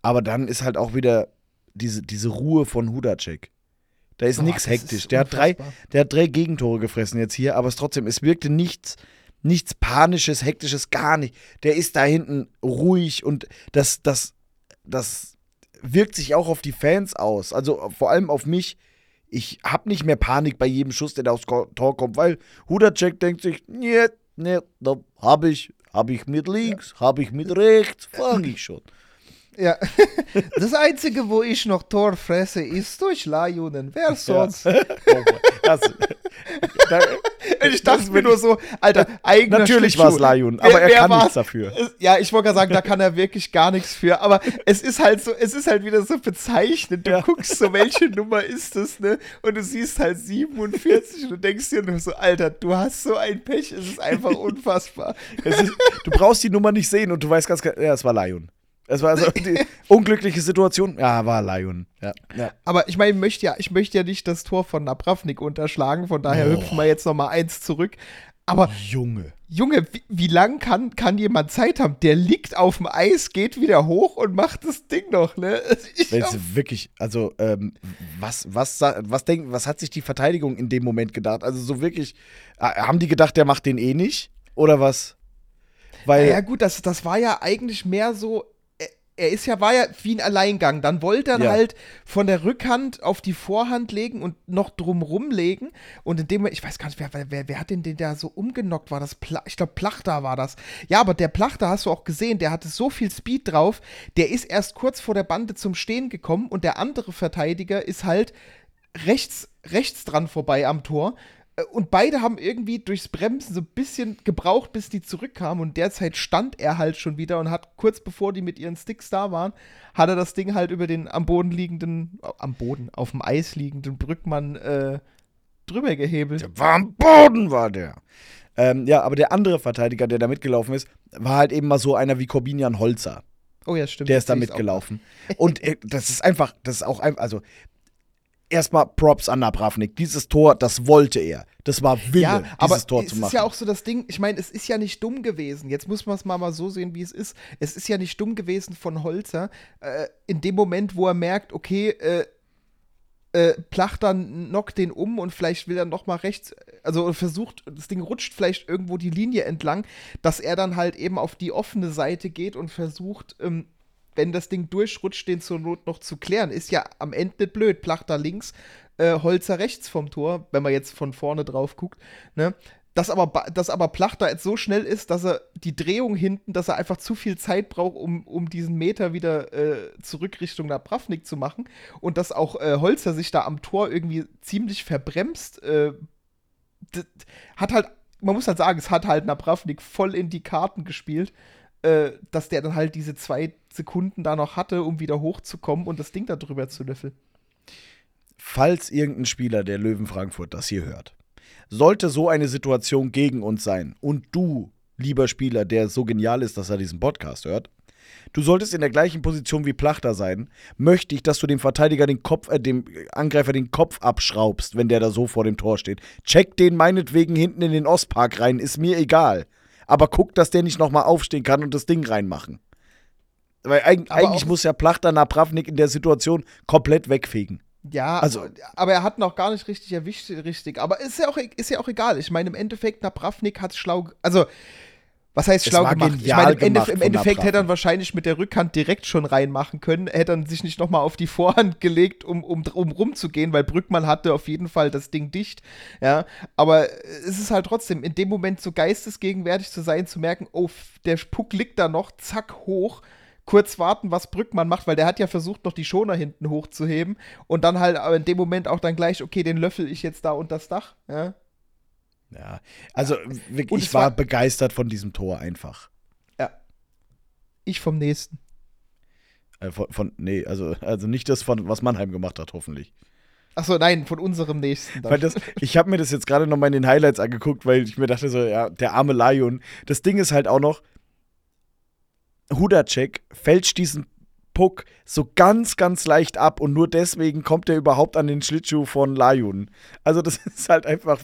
Aber dann ist halt auch wieder diese, diese Ruhe von Hudacek. Da ist nichts hektisch. ist Der hat, drei, der hat drei Gegentore gefressen jetzt hier, aber es trotzdem, es wirkte nichts, nichts Panisches, Hektisches, gar nicht. Der ist da hinten ruhig und das, das, das wirkt sich auch auf die Fans aus. Also vor allem auf mich. Ich habe nicht mehr Panik bei jedem Schuss, der da aufs Tor kommt, weil Hudacek denkt sich, nee, nee, da habe ich, habe ich mit links, habe ich mit rechts, fange ich schon. Ja. Das Einzige, wo ich noch Tor fresse, ist durch Lajunen. Wer sonst? Ja. Das, da, Ich dachte mir nur so, Alter, eigener natürlich war es Schlittschuh. Lajun, Wer- aber er kann nichts dafür. Ja, ich wollte gerade sagen, da kann er wirklich gar nichts für. Aber es ist halt so, es ist halt wieder so bezeichnend. Du Ja. guckst so, welche Nummer ist das, ne? Und du siehst halt 47 und du denkst dir nur so, Alter, du hast so ein Pech, es ist einfach unfassbar. Ist, du brauchst die Nummer nicht sehen und du weißt ganz genau, ja, es war Lion. Es war also die unglückliche Situation. Ja, war Lion. Ja, ja. Aber ich meine, ich möchte ja, ich möchte ja nicht das Tor von Napravnik unterschlagen, von daher Oh. hüpfen wir jetzt noch mal eins zurück. Aber Junge. Junge, wie, wie lang kann, kann jemand Zeit haben? Der liegt auf dem Eis, geht wieder hoch und macht das Ding noch, ne? Ich Wenn es wirklich, also, ähm, was, was, was denken, was hat sich die Verteidigung in dem Moment gedacht? Also, so wirklich, haben die gedacht, der macht den eh nicht? Oder was? Weil, Ja, gut, das, das war ja eigentlich mehr so. Er- ist ja, war ja wie ein Alleingang. Dann wollte er Ja. halt von der Rückhand auf die Vorhand legen und noch drumrum legen. Und in dem, ich weiß gar nicht, wer, wer, wer hat denn den da so umgenockt? War das, Pla ich glaube, Plachter war das. Ja, aber der Plachter hast du auch gesehen, der hatte so viel Speed drauf, der ist erst kurz vor der Bande zum Stehen gekommen und der andere Verteidiger ist halt rechts, rechts dran vorbei am Tor. Und beide haben irgendwie durchs Bremsen so ein bisschen gebraucht, bis die zurückkamen. Und derzeit stand er halt schon wieder und hat kurz bevor die mit ihren Sticks da waren, hat er das Ding halt über den am Boden liegenden, am Boden, auf dem Eis liegenden Brückmann äh, drüber gehebelt. der war am Boden, war der. Ähm, ja, aber der andere Verteidiger, der da mitgelaufen ist, war halt eben mal so einer wie Corbinian Holzer. Oh ja, stimmt. Der ist da mitgelaufen. Und äh, das ist einfach, das ist auch einfach, also erstmal Props an Napravnik. Dieses Tor, das wollte er. Das war Wille, Ja, dieses aber Tor es zu machen. ist ja auch so das Ding, ich meine, es ist ja nicht dumm gewesen. Jetzt muss man es mal, mal so sehen, wie es ist. Es ist ja nicht dumm gewesen von Holzer, äh, in dem Moment, wo er merkt, okay, äh, äh, Plachter knockt den um und vielleicht will er noch mal rechts, also versucht, das Ding rutscht vielleicht irgendwo die Linie entlang, dass er dann halt eben auf die offene Seite geht und versucht, ähm, wenn das Ding durchrutscht, den zur Not noch zu klären. Ist ja am Ende nicht blöd. Plachter links, äh, Holzer rechts vom Tor, wenn man jetzt von vorne drauf guckt. Ne? Dass aber, dass aber Plachter jetzt so schnell ist, dass er die Drehung hinten, dass er einfach zu viel Zeit braucht, um, um diesen Meter wieder äh, zurück Richtung Napravnik zu machen. Und dass auch äh, Holzer sich da am Tor irgendwie ziemlich verbremst. Äh, hat halt, man muss halt sagen, es hat halt Napravnik voll in die Karten gespielt, äh, dass der dann halt diese zwei Sekunden da noch hatte, um wieder hochzukommen und das Ding da drüber zu löffeln. Falls irgendein Spieler der Löwen Frankfurt das hier hört, sollte so eine Situation gegen uns sein und du, lieber Spieler, der so genial ist, dass er diesen Podcast hört, du solltest in der gleichen Position wie Plachter sein, möchte ich, dass du dem Verteidiger den Kopf, äh, dem Angreifer den Kopf abschraubst, wenn der da so vor dem Tor steht. Check den meinetwegen hinten in den Ostpark rein, ist mir egal. Aber guck, dass der nicht nochmal aufstehen kann und das Ding reinmachen. Weil eigentlich auch- muss ja Plachter Napravnik in der Situation komplett wegfegen. Ja, Also- aber er hat noch gar nicht richtig erwischt, richtig. Aber ist ja auch, ist ja auch egal. Ich meine, im Endeffekt, Napravnik hat schlau, also, was heißt schlau gemacht? Ich meine, im, Endeffekt, im Endeffekt hätte er wahrscheinlich mit der Rückhand direkt schon reinmachen können. Hätte er sich nicht nochmal auf die Vorhand gelegt, um, um, um rumzugehen, weil Brückmann hatte auf jeden Fall das Ding dicht. Ja, aber es ist halt trotzdem in dem Moment so geistesgegenwärtig zu sein, zu merken, oh, der Puck liegt da noch, zack, hoch. Kurz warten, was Brückmann macht, weil der hat ja versucht, noch die Schoner hinten hochzuheben und dann halt in dem Moment auch dann gleich, okay, den löffel ich jetzt da unter das Dach. Ja, Ja, also Und ich war, war- begeistert von diesem Tor einfach. ja. Ich vom nächsten. Äh, von, von, nee, also, also nicht das, von, was Mannheim gemacht hat, hoffentlich. Achso, nein, von unserem nächsten. Weil das, ich habe mir das jetzt gerade noch mal in den Highlights angeguckt, weil ich mir dachte so, ja, der arme Lion. Das Ding ist halt auch noch, Hudacek fälscht diesen Puck so ganz, ganz leicht ab und nur deswegen kommt er überhaupt an den Schlittschuh von Lion. Also das ist halt einfach,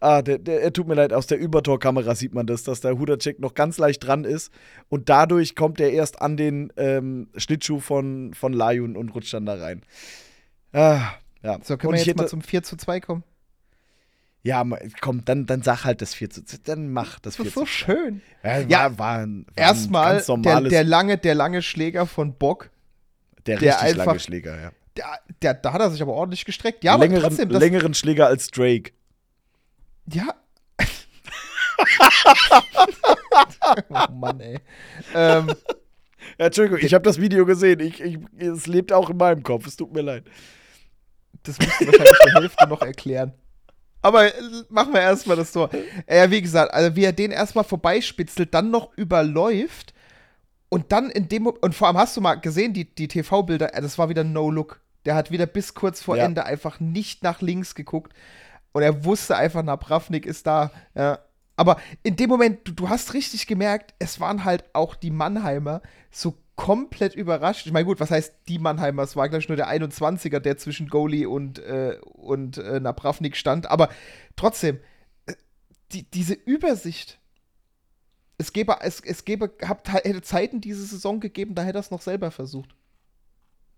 ah, der, der, er tut mir leid, aus der Übertorkamera sieht man das, dass der Hudacek noch ganz leicht dran ist und dadurch kommt er erst an den ähm, Schlittschuh von, von Lion und rutscht dann da rein. Ah, ja. So, können Und wir jetzt mal hätte- zum 4 zu 2 kommen? Ja, komm, dann, dann sag halt das 4 zu Dann mach das Das 4 ist so zu schön. Ja, war, Ja, war ein, war Erstmal der, der, lange, der lange Schläger von Bock. der der richtig lange einfach- Schläger, ja. Der, der, da hat er sich aber ordentlich gestreckt. Ja, aber längeren, trotzdem, das, längeren Schläger als Drake. Ja. oh Mann, ey. Ähm, Ja, Entschuldigung, ich habe das Video gesehen. Ich, ich, es lebt auch in meinem Kopf. Es tut mir leid. das musst du wahrscheinlich der Hälfte noch erklären. Aber äh, machen wir erstmal das Tor. Äh, wie gesagt, also wie er den erstmal vorbeispitzelt, dann noch überläuft und dann in dem und vor allem hast du mal gesehen, die, die TV-Bilder, äh, das war wieder No-Look. Der hat wieder bis kurz vor Ja. Ende einfach nicht nach links geguckt und er wusste einfach, Napravnik ist da. Ja. Aber in dem Moment, du, du hast richtig gemerkt, es waren halt auch die Mannheimer so komplett überrascht. Ich meine, gut, was heißt die Mannheimer? Es war, glaube ich, nur der 21er, der zwischen Goalie und, äh, und äh, Napravnik stand. Aber trotzdem, äh, die, diese Übersicht. Es gäbe, es, es gäbe, hab, hätte Zeiten diese Saison gegeben, da hätte er es noch selber versucht.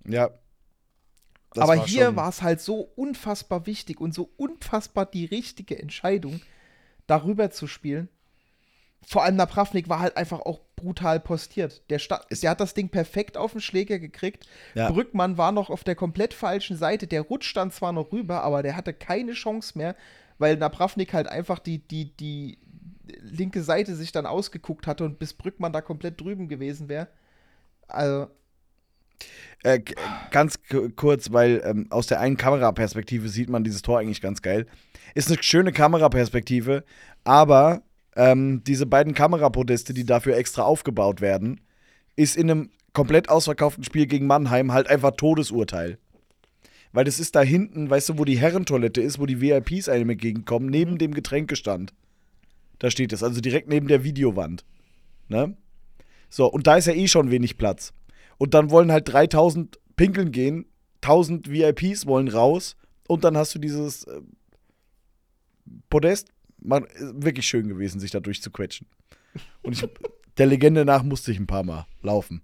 Ja. Aber war hier war es halt so unfassbar wichtig und so unfassbar die richtige Entscheidung, darüber zu spielen. Vor allem Napravnik war halt einfach auch brutal postiert. Der, sta- der hat das Ding perfekt auf den Schläger gekriegt. Ja. Brückmann war noch auf der komplett falschen Seite. Der rutscht dann zwar noch rüber, aber der hatte keine Chance mehr, weil Napravnik halt einfach die, die, die linke Seite sich dann ausgeguckt hatte und bis Brückmann da komplett drüben gewesen wäre. Also, Äh, ganz kurz, weil ähm, aus der einen Kameraperspektive sieht man dieses Tor eigentlich ganz geil. Ist eine schöne Kameraperspektive, aber ähm, diese beiden Kamerapodeste, die dafür extra aufgebaut werden, ist in einem komplett ausverkauften Spiel gegen Mannheim halt einfach Todesurteil. Weil das ist da hinten, weißt du, wo die Herrentoilette ist, wo die VIPs einem entgegenkommen, neben dem Getränkestand. Da steht es, also direkt neben der Videowand. Ne? So, und da ist ja eh schon wenig Platz. Und dann wollen halt 3000 pinkeln gehen, 1000 VIPs wollen raus und dann hast du dieses äh, Podest. Man, wirklich schön gewesen, sich da durchzuquetschen. Und ich, der Legende nach musste ich ein paar Mal laufen.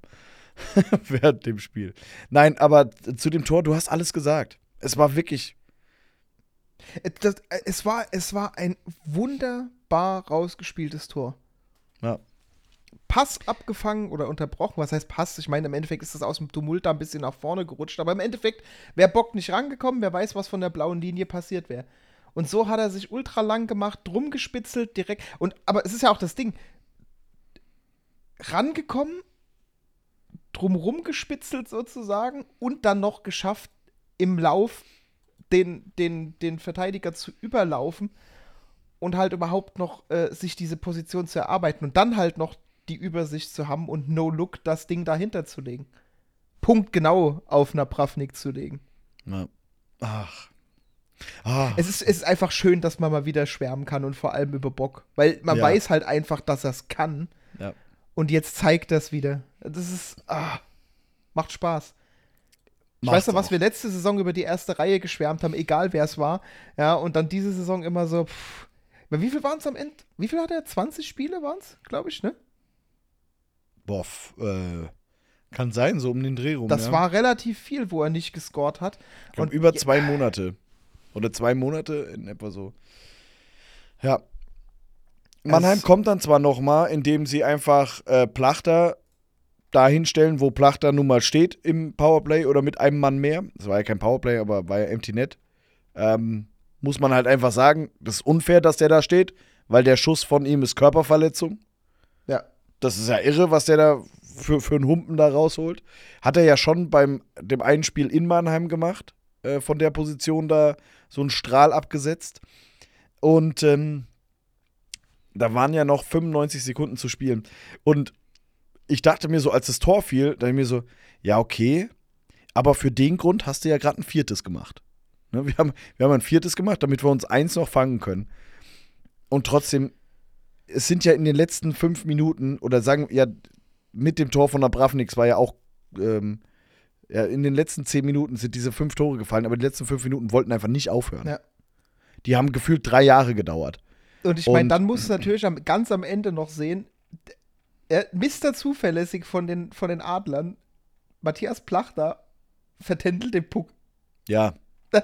Während dem Spiel. Nein, aber zu dem Tor, du hast alles gesagt. Es war wirklich. Äh, Das, äh, es, war, es war ein wunderbar rausgespieltes Tor. Ja. Pass abgefangen oder unterbrochen. Was heißt Pass? Ich meine, im Endeffekt ist das aus dem Tumult da ein bisschen nach vorne gerutscht. Aber im Endeffekt wäre Bock nicht rangekommen. Wer weiß, was von der blauen Linie passiert wäre. Und so hat er sich ultra lang gemacht, drum gespitzelt, direkt. Und, aber es ist ja auch das Ding. Rangekommen, drumrum gespitzelt sozusagen und dann noch geschafft, im Lauf den, den, den Verteidiger zu überlaufen und halt überhaupt noch äh, sich diese Position zu erarbeiten und dann halt noch die Übersicht zu haben und No-Look das Ding dahinter zu legen. Punkt genau auf Napravnik zu legen. ja. Ach. Ah. Es ist, es ist einfach schön, dass man mal wieder schwärmen kann und vor allem über Bock. Weil man Ja. weiß halt einfach, dass er es kann. Ja. Und jetzt zeigt es wieder. Das ist. Ah, macht Spaß. Ich Macht's weiß noch, was auch. wir letzte Saison über die erste Reihe geschwärmt haben, egal wer es war. Ja, und dann diese Saison immer so. Pff. Wie viel waren es am Ende? Wie viel hat er? 20 Spiele waren es, glaube ich, ne? Boah, äh, kann sein, so um den Dreh rum. Das ja. war relativ viel, wo er nicht gescored hat. Glaub, Und über zwei Monate. Oder zwei Monate in etwa so. Ja. Mannheim Es- kommt dann zwar noch mal, indem sie einfach äh, Plachter dahin stellen, wo Plachter nun mal steht im Powerplay oder mit einem Mann mehr. Das war ja kein Powerplay, aber war ja Empty Net. Ähm, muss man halt einfach sagen, das ist unfair, dass der da steht, weil der Schuss von ihm ist Körperverletzung. Ja. Das ist ja irre, was der da für, für einen Humpen da rausholt. Hat er ja schon beim dem einen Spiel in Mannheim gemacht, äh, von der Position da so einen Strahl abgesetzt. Und ähm, da waren ja noch 95 Sekunden zu spielen. Und ich dachte mir so, als das Tor fiel, dachte ich mir so, ja, okay, aber für den Grund hast du ja gerade ein viertes gemacht. Ne, wir, haben, wir haben ein viertes gemacht, damit wir uns eins noch fangen können. Und trotzdem, es sind ja in den letzten fünf Minuten, oder sagen, ja, mit dem Tor von Abravnix war ja auch, ähm, ja, in den letzten zehn Minuten sind diese fünf Tore gefallen, aber die letzten fünf Minuten wollten einfach nicht aufhören. Ja. Die haben gefühlt drei Jahre gedauert. Und ich meine, dann musst du natürlich am, ganz am Ende noch sehen, er, Mr. Zuverlässig von den, von den Adlern, Matthias Plachter, vertändelt den Puck. Ja, Äh,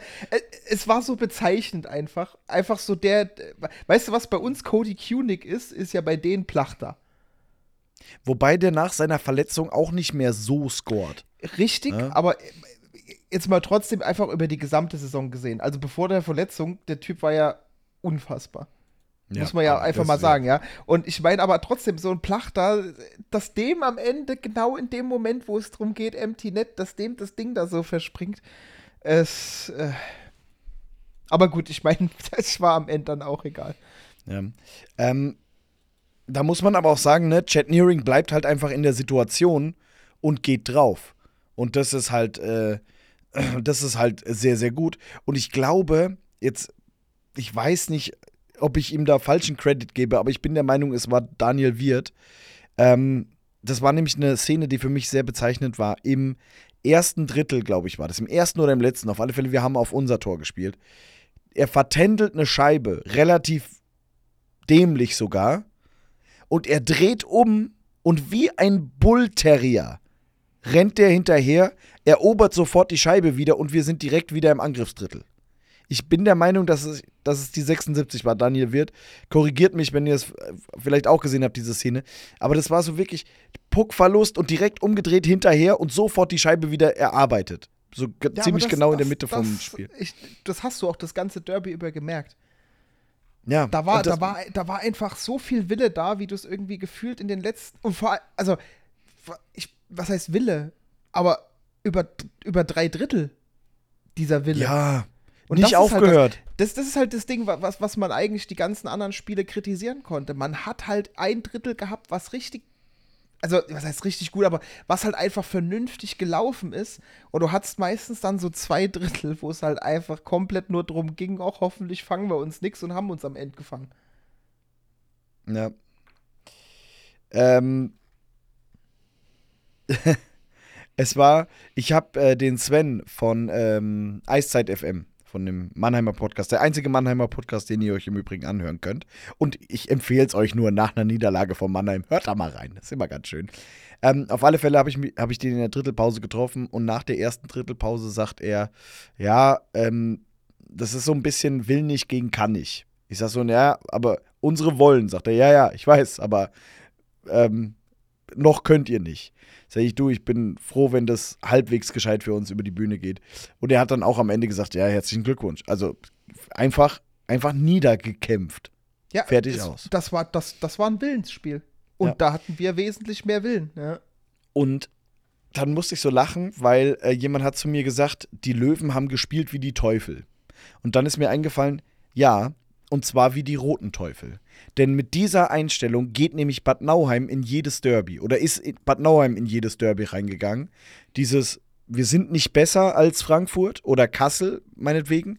Es war so bezeichnend einfach. Einfach so der, weißt du, was bei uns Cody Kunig ist, ist ja bei denen Plachter. wobei der nach seiner Verletzung auch nicht mehr so scored. Richtig, Ja. aber äh, jetzt mal trotzdem einfach über die gesamte Saison gesehen. Also bevor der Verletzung, der Typ war ja unfassbar. Muss man ja einfach das mal sagen, ja. Und ich meine aber trotzdem, so ein Plachter, dass dem am Ende, genau in dem Moment, wo es darum geht, Empty Net, dass dem das Ding da so verspringt. Es. Äh, aber gut, ich meine, das war am Ende dann auch egal. Ja. Ähm, da muss man aber auch sagen, ne, Chad Nearing bleibt halt einfach in der Situation und geht drauf. Und das ist halt, äh, das ist halt sehr, sehr gut. Und ich glaube, jetzt, ich weiß nicht, ob ich ihm da falschen Credit gebe, aber ich bin der Meinung, es war Daniel Wirth. Ähm, das war nämlich eine Szene, die für mich sehr bezeichnend war. Im ersten Drittel, glaube ich, war das. Im ersten oder im letzten. Auf alle Fälle, wir haben auf unser Tor gespielt. Er vertändelt eine Scheibe, relativ dämlich sogar. Und er dreht um und wie ein Bullterrier rennt der hinterher, erobert sofort die Scheibe wieder und wir sind direkt wieder im Angriffsdrittel. Ich bin der Meinung, dass es, dass es die 76 war, Daniel Wirth. Korrigiert mich, wenn ihr es äh, vielleicht auch gesehen habt, diese Szene. Aber das war so wirklich Puckverlust und direkt umgedreht hinterher und sofort die Scheibe wieder erarbeitet. So Ja, ziemlich das- genau in der das- Mitte vom das, Spiel. Ich, das hast du auch das ganze Derby über gemerkt. Ja, Da war, das- da, war, da war einfach so viel Wille da, wie du es irgendwie gefühlt in den letzten. Und vor allem, also, ich, was heißt Wille? Aber über, über drei Drittel dieser Wille. Ja, Und nicht das ist halt aufgehört. Das, das ist halt das Ding, wa- was, was man eigentlich die ganzen anderen Spiele kritisieren konnte. Man hat halt ein Drittel gehabt, was richtig. Also, was heißt richtig gut, aber was halt einfach vernünftig gelaufen ist. Und du hattest meistens dann so zwei Drittel, wo es halt einfach komplett nur drum ging, auch hoffentlich fangen wir uns nix und haben uns am Ende gefangen. Ja. Ähm. es war, ich habe äh, den Sven von ähm, Eiszeit FM, von dem Mannheimer Podcast, der einzige Mannheimer Podcast, den ihr euch im Übrigen anhören könnt. Und ich empfehle es euch nur nach einer Niederlage von Mannheim. Hört da mal rein, das ist immer ganz schön. Ähm, auf alle Fälle habe ich, hab ich den in der Drittelpause getroffen und nach der ersten Drittelpause sagt er, ja, ähm, das ist so ein bisschen will nicht gegen kann nicht. Ich sag so, ja, aber unsere wollen, sagt er, ja, ja, ich weiß, aber ähm, noch könnt ihr nicht. Sag ich, du, ich bin froh, wenn das halbwegs gescheit für uns über die Bühne geht. Und er hat dann auch am Ende gesagt, ja, herzlichen Glückwunsch. Also einfach, einfach niedergekämpft. Ja, Fertig es, aus. Das war, das, das war ein Willensspiel. Und Ja. da hatten wir wesentlich mehr Willen. Ja. Und dann musste ich so lachen, weil äh, jemand hat zu mir gesagt, die Löwen haben gespielt wie die Teufel. Und dann ist mir eingefallen, ja, und zwar wie die roten Teufel. Denn mit dieser Einstellung geht nämlich Bad Nauheim in jedes Derby oder ist Bad Nauheim in jedes Derby reingegangen. Dieses, wir sind nicht besser als Frankfurt oder Kassel, meinetwegen,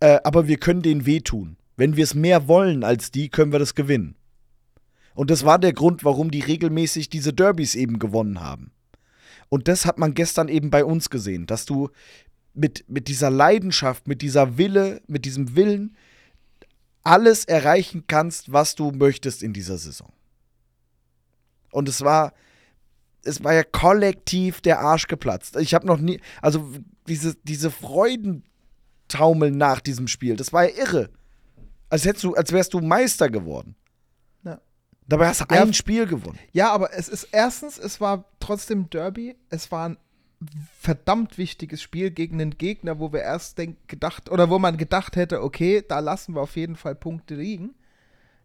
äh, aber wir können denen wehtun. Wenn wir es mehr wollen als die, können wir das gewinnen. Und das war der Grund, warum die regelmäßig diese Derbys eben gewonnen haben. Und das hat man gestern eben bei uns gesehen, dass du mit, mit dieser Leidenschaft, mit dieser Wille, mit diesem Willen alles erreichen kannst, was du möchtest in dieser Saison. Und es war, es war ja kollektiv der Arsch geplatzt. Ich habe noch nie, also diese, diese Freudentaumel nach diesem Spiel, das war ja irre. Als hättest du, als wärst du Meister geworden. Ja. Dabei hast du Ja. ein Spiel gewonnen. Ja, aber es ist erstens, es war trotzdem Derby. Es war ein verdammt wichtiges Spiel gegen einen Gegner, wo wir erst denk, gedacht oder wo man gedacht hätte, okay, da lassen wir auf jeden Fall Punkte liegen.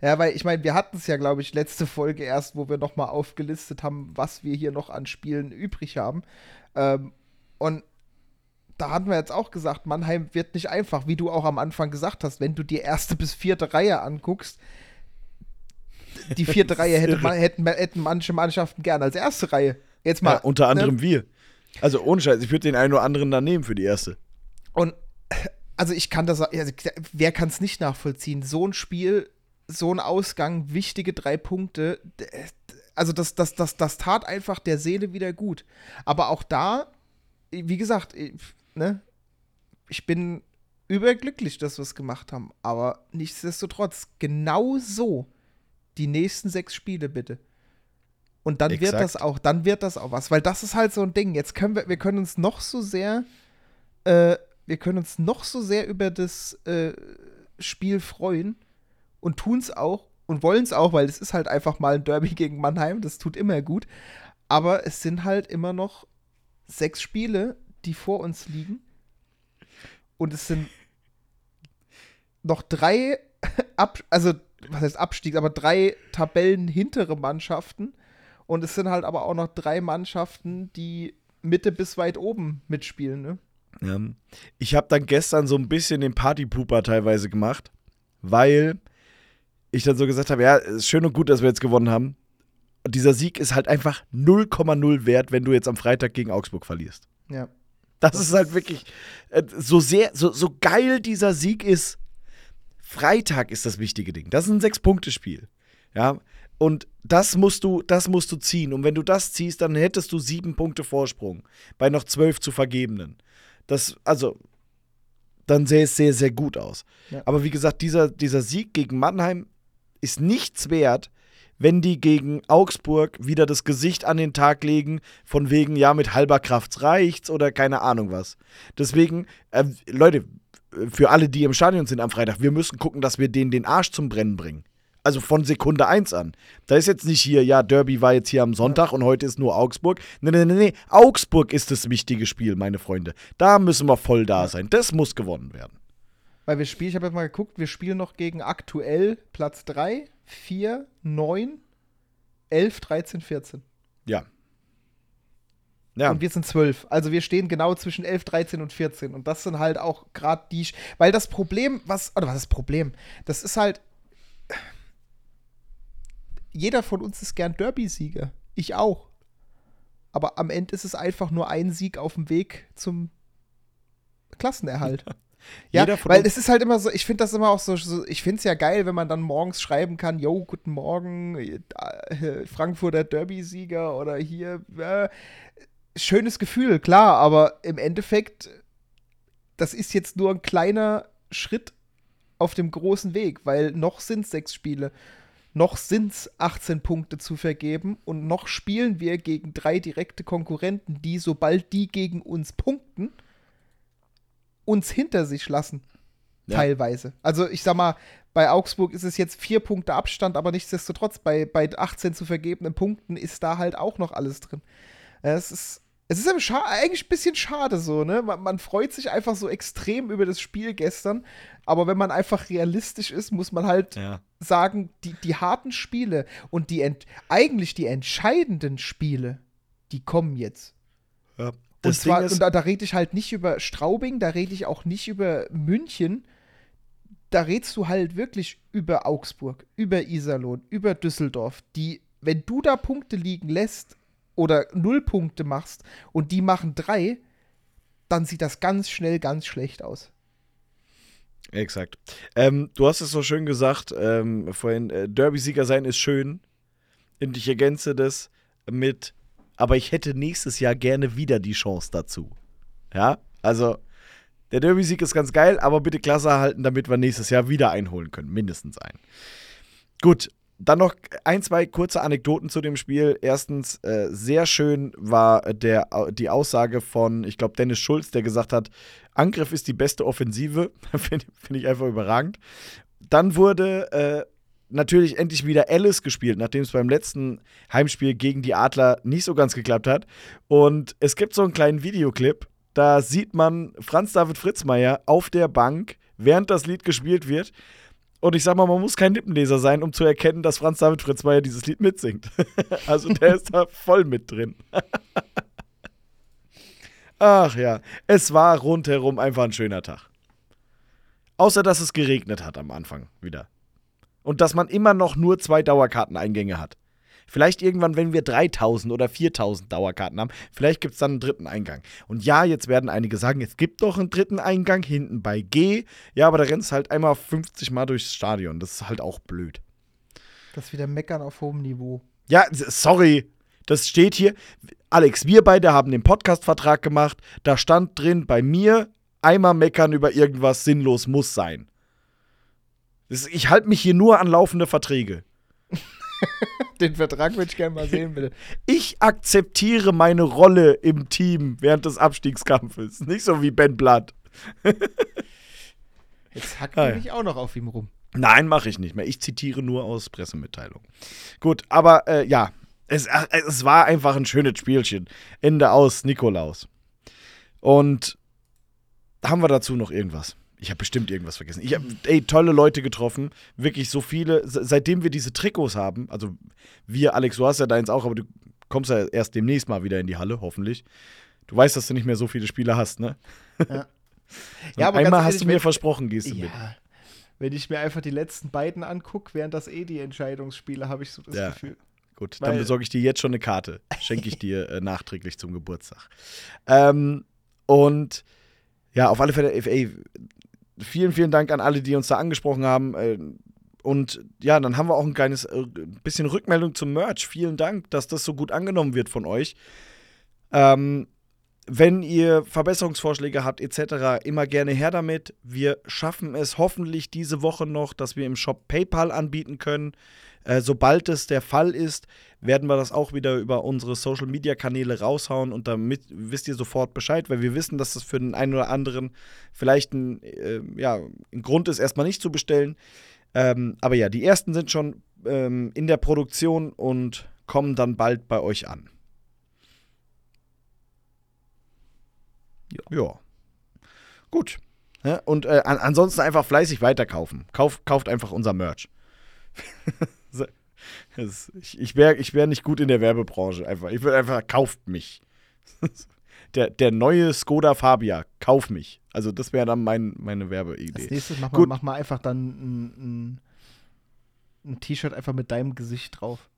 Ja, weil ich meine, wir hatten es ja, glaube ich, letzte Folge erst, wo wir noch mal aufgelistet haben, was wir hier noch an Spielen übrig haben. Ähm, und da hatten wir jetzt auch gesagt, Mannheim wird nicht einfach, wie du auch am Anfang gesagt hast, wenn du die erste bis vierte Reihe anguckst. Die vierte Reihe hätte man, hätten, hätten manche Mannschaften gern als erste Reihe. Jetzt mal. Ja, unter anderem Ne? wir. Also ohne Scheiß, ich würde den einen oder anderen dann nehmen für die erste. Und also ich kann das, also wer kann es nicht nachvollziehen? So ein Spiel, so ein Ausgang, wichtige drei Punkte, also das, das, das, das tat einfach der Seele wieder gut. Aber auch da, wie gesagt, ne, ich bin überglücklich, dass wir es gemacht haben. Aber nichtsdestotrotz, genau so die nächsten sechs Spiele bitte. Und dann Exakt. wird das auch, dann wird das auch was, weil das ist halt so ein Ding. Jetzt können wir, wir können uns noch so sehr, äh, wir können uns noch so sehr über das äh, Spiel freuen und tun es auch und wollen es auch, weil es ist halt einfach mal ein Derby gegen Mannheim, das tut immer gut. Aber es sind halt immer noch sechs Spiele, die vor uns liegen. Und es sind noch drei, Ab also was heißt Abstieg, aber drei Tabellen hintere Mannschaften. Und es sind halt aber auch noch drei Mannschaften, die Mitte bis weit oben mitspielen. Ne? Ja. Ich habe dann gestern so ein bisschen den Partypooper teilweise gemacht, weil ich dann so gesagt habe, ja, ist schön und gut, dass wir jetzt gewonnen haben. Und dieser Sieg ist halt einfach 0,0 wert, wenn du jetzt am Freitag gegen Augsburg verlierst. Ja. Das, das ist halt wirklich äh, so sehr, so, so geil dieser Sieg ist. Freitag ist das wichtige Ding. Das ist ein Sechs-Punkte-Spiel. Ja. Und das musst du, das musst du ziehen. Und wenn du das ziehst, dann hättest du sieben Punkte Vorsprung bei noch zwölf zu vergebenen. Das, also, dann sähe es sehr, sehr gut aus. Ja. Aber wie gesagt, dieser, dieser Sieg gegen Mannheim ist nichts wert, wenn die gegen Augsburg wieder das Gesicht an den Tag legen, von wegen, ja, mit halber Kraft reicht's oder keine Ahnung was. Deswegen, äh, Leute, für alle, die im Stadion sind am Freitag, wir müssen gucken, dass wir denen den Arsch zum Brennen bringen. Also von Sekunde 1 an. Da ist jetzt nicht hier, ja, Derby war jetzt hier am Sonntag und heute ist nur Augsburg. Nee, nee, nee, nee. Augsburg ist das wichtige Spiel, meine Freunde. Da müssen wir voll da sein. Das muss gewonnen werden. Weil wir spielen, ich habe jetzt mal geguckt, wir spielen noch gegen aktuell Platz 3, 4, 9, 11, 13, 14. Ja. Ja. Und wir sind 12. Also wir stehen genau zwischen 11, 13 und 14. Und das sind halt auch gerade die. Weil das Problem, was. Oder was ist das Problem? Das ist halt. Jeder von uns ist gern Derby-Sieger. Ich auch. Aber am Ende ist es einfach nur ein Sieg auf dem Weg zum Klassenerhalt. Ja, weil es ist halt immer so, ich finde das immer auch so, so ich finde es ja geil, wenn man dann morgens schreiben kann, yo, guten Morgen, äh, Frankfurter Derby-Sieger oder hier, äh, schönes Gefühl, klar, aber im Endeffekt, das ist jetzt nur ein kleiner Schritt auf dem großen Weg, weil noch sind es sechs Spiele, noch sind es 18 Punkte zu vergeben und noch spielen wir gegen drei direkte Konkurrenten, die, sobald die gegen uns punkten, uns hinter sich lassen. Ja. Teilweise. Also ich sag mal, bei Augsburg ist es jetzt vier Punkte Abstand, aber nichtsdestotrotz, bei, bei 18 zu vergebenen Punkten ist da halt auch noch alles drin. Es ist, es ist eigentlich ein bisschen schade so, ne? Man, man, freut sich einfach so extrem über das Spiel gestern, aber wenn man einfach realistisch ist, muss man halt ja. sagen, die, die harten Spiele und die eigentlich die entscheidenden Spiele, die kommen jetzt. Ja. Und, zwar, und da, da rede ich halt nicht über Straubing, da rede ich auch nicht über München. Da redest du halt wirklich über Augsburg, über Iserlohn, über Düsseldorf, die, wenn du da Punkte liegen lässt oder null Punkte machst und die machen drei, dann sieht das ganz schnell ganz schlecht aus. Exakt. Ähm, du hast es so schön gesagt, ähm, vorhin, äh, Derby-Sieger sein ist schön. Und ich ergänze das mit aber ich hätte nächstes Jahr gerne wieder die Chance dazu. Ja, also der Derby-Sieg ist ganz geil, aber bitte Klasse halten, damit wir nächstes Jahr wieder einholen können. Mindestens einen. Gut, dann noch ein, zwei kurze Anekdoten zu dem Spiel. Erstens, äh, sehr schön war der, die Aussage von, ich glaube, Dennis Schulz, der gesagt hat, Angriff ist die beste Offensive. Finde find ich einfach überragend. Dann wurde äh, natürlich endlich wieder Alice gespielt, nachdem es beim letzten Heimspiel gegen die Adler nicht so ganz geklappt hat. Und es gibt so einen kleinen Videoclip, da sieht man Franz David Fritzmeier auf der Bank, während das Lied gespielt wird. Und ich sag mal, man muss kein Lippenleser sein, um zu erkennen, dass Franz David Fritzmeier dieses Lied mitsingt. also der ist da voll mit drin. Ach ja, es war rundherum einfach ein schöner Tag. Außer dass es geregnet hat am Anfang wieder und dass man immer noch nur zwei Dauerkarteneingänge hat. Vielleicht irgendwann, wenn wir 3000 oder 4000 Dauerkarten haben, vielleicht gibt es dann einen dritten Eingang. Und ja, jetzt werden einige sagen, es gibt doch einen dritten Eingang hinten bei G. Ja, aber da rennst halt einmal 50 Mal durchs Stadion. Das ist halt auch blöd. Das ist wieder Meckern auf hohem Niveau. Ja, sorry. Das steht hier. Alex, wir beide haben den Podcast-Vertrag gemacht. Da stand drin, bei mir einmal meckern über irgendwas sinnlos muss sein. Ich halte mich hier nur an laufende Verträge. Den Vertrag würde ich gerne mal sehen, bitte. Ich akzeptiere meine Rolle im Team während des Abstiegskampfes. Nicht so wie Ben Blatt. Jetzt hackt Ah, ja. ich auch noch auf ihm rum. Nein, mache ich nicht mehr. Ich zitiere nur aus Pressemitteilungen. Gut, aber äh, ja, es, es war einfach ein schönes Spielchen. Ende aus, Nikolaus. Und haben wir dazu noch irgendwas? Ich habe bestimmt irgendwas vergessen. Ich habe, ey, tolle Leute getroffen. Wirklich so viele. Se- Seitdem wir diese Trikots haben, also wir, Alex, du hast ja deins auch, aber du kommst ja erst demnächst mal wieder in die Halle, hoffentlich. Du weißt, dass du nicht mehr so viele Spieler hast, ne? Ja. Ja, aber einmal ganz hast ehrlich, du mir versprochen, gehst du mit. Ja. Wenn ich mir einfach die letzten beiden angucke, wären das eh die Entscheidungsspiele, habe ich so das Ja. Gefühl. Gut, dann Weil- besorge ich dir jetzt schon eine Karte. Schenke ich dir äh, nachträglich zum Geburtstag. Ähm, und ja, auf alle Fälle, ey, vielen, vielen Dank an alle, die uns da angesprochen haben. Äh, und ja, dann haben wir auch ein kleines äh, bisschen Rückmeldung zum Merch. Vielen Dank, dass das so gut angenommen wird von euch. Ähm, wenn ihr Verbesserungsvorschläge habt etc., immer gerne her damit. Wir schaffen es hoffentlich diese Woche noch, dass wir im Shop PayPal anbieten können. Äh, sobald es der Fall ist, werden wir das auch wieder über unsere Social-Media-Kanäle raushauen und damit wisst ihr sofort Bescheid, weil wir wissen, dass das für den einen oder anderen vielleicht ein, äh, ja, ein Grund ist, erstmal nicht zu bestellen. Ähm, aber ja, die ersten sind schon ähm, in der Produktion und kommen dann bald bei euch an. Ja. Gut. Ja, und äh, an, ansonsten einfach fleißig weiterkaufen. Kauf, kauft einfach unser Merch. Das, ich ich wäre ich wär nicht gut in der Werbebranche. Einfach. Ich würde einfach, kauft mich. Der, der neue Skoda Fabia, kauf mich. Also das wäre dann mein, meine Als Werbeidee. nächstes mach mal, mach mal einfach dann ein, ein, ein T-Shirt einfach mit deinem Gesicht drauf.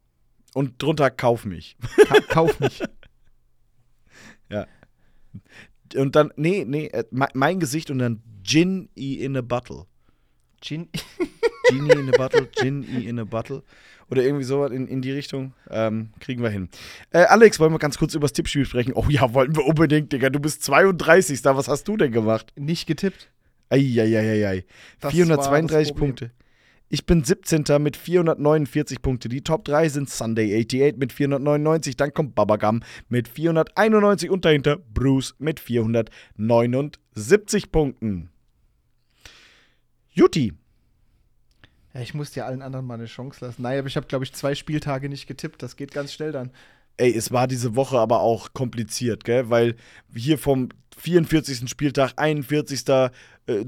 Und drunter kauf mich. Ka kauf mich. Und dann, nee, nee, äh, mein, mein Gesicht und dann Gin in a Bottle. Gin Genie in a Bottle, Gin in a Bottle. Oder irgendwie sowas in, in die Richtung. Ähm, kriegen wir hin. Äh, Alex, wollen wir ganz kurz über das Tippspiel sprechen? Oh ja, wollten wir unbedingt, Digga. Du bist 32. Was hast du denn gemacht? nicht getippt. Eieieiei. Das 432 war das Problem. Punkte. Ich bin 17. mit 449 Punkte. Die Top 3 sind Sunday 88 mit 499. Dann kommt Babagam mit 491 und dahinter Bruce mit 479 Punkten. Juti. Ja, ich muss dir allen anderen mal eine Chance lassen. Nein, aber ich habe, glaube ich, zwei Spieltage nicht getippt. Das geht ganz schnell dann. Ey, es war diese Woche aber auch kompliziert, gell? Weil hier vom 44. Spieltag, 41. Äh,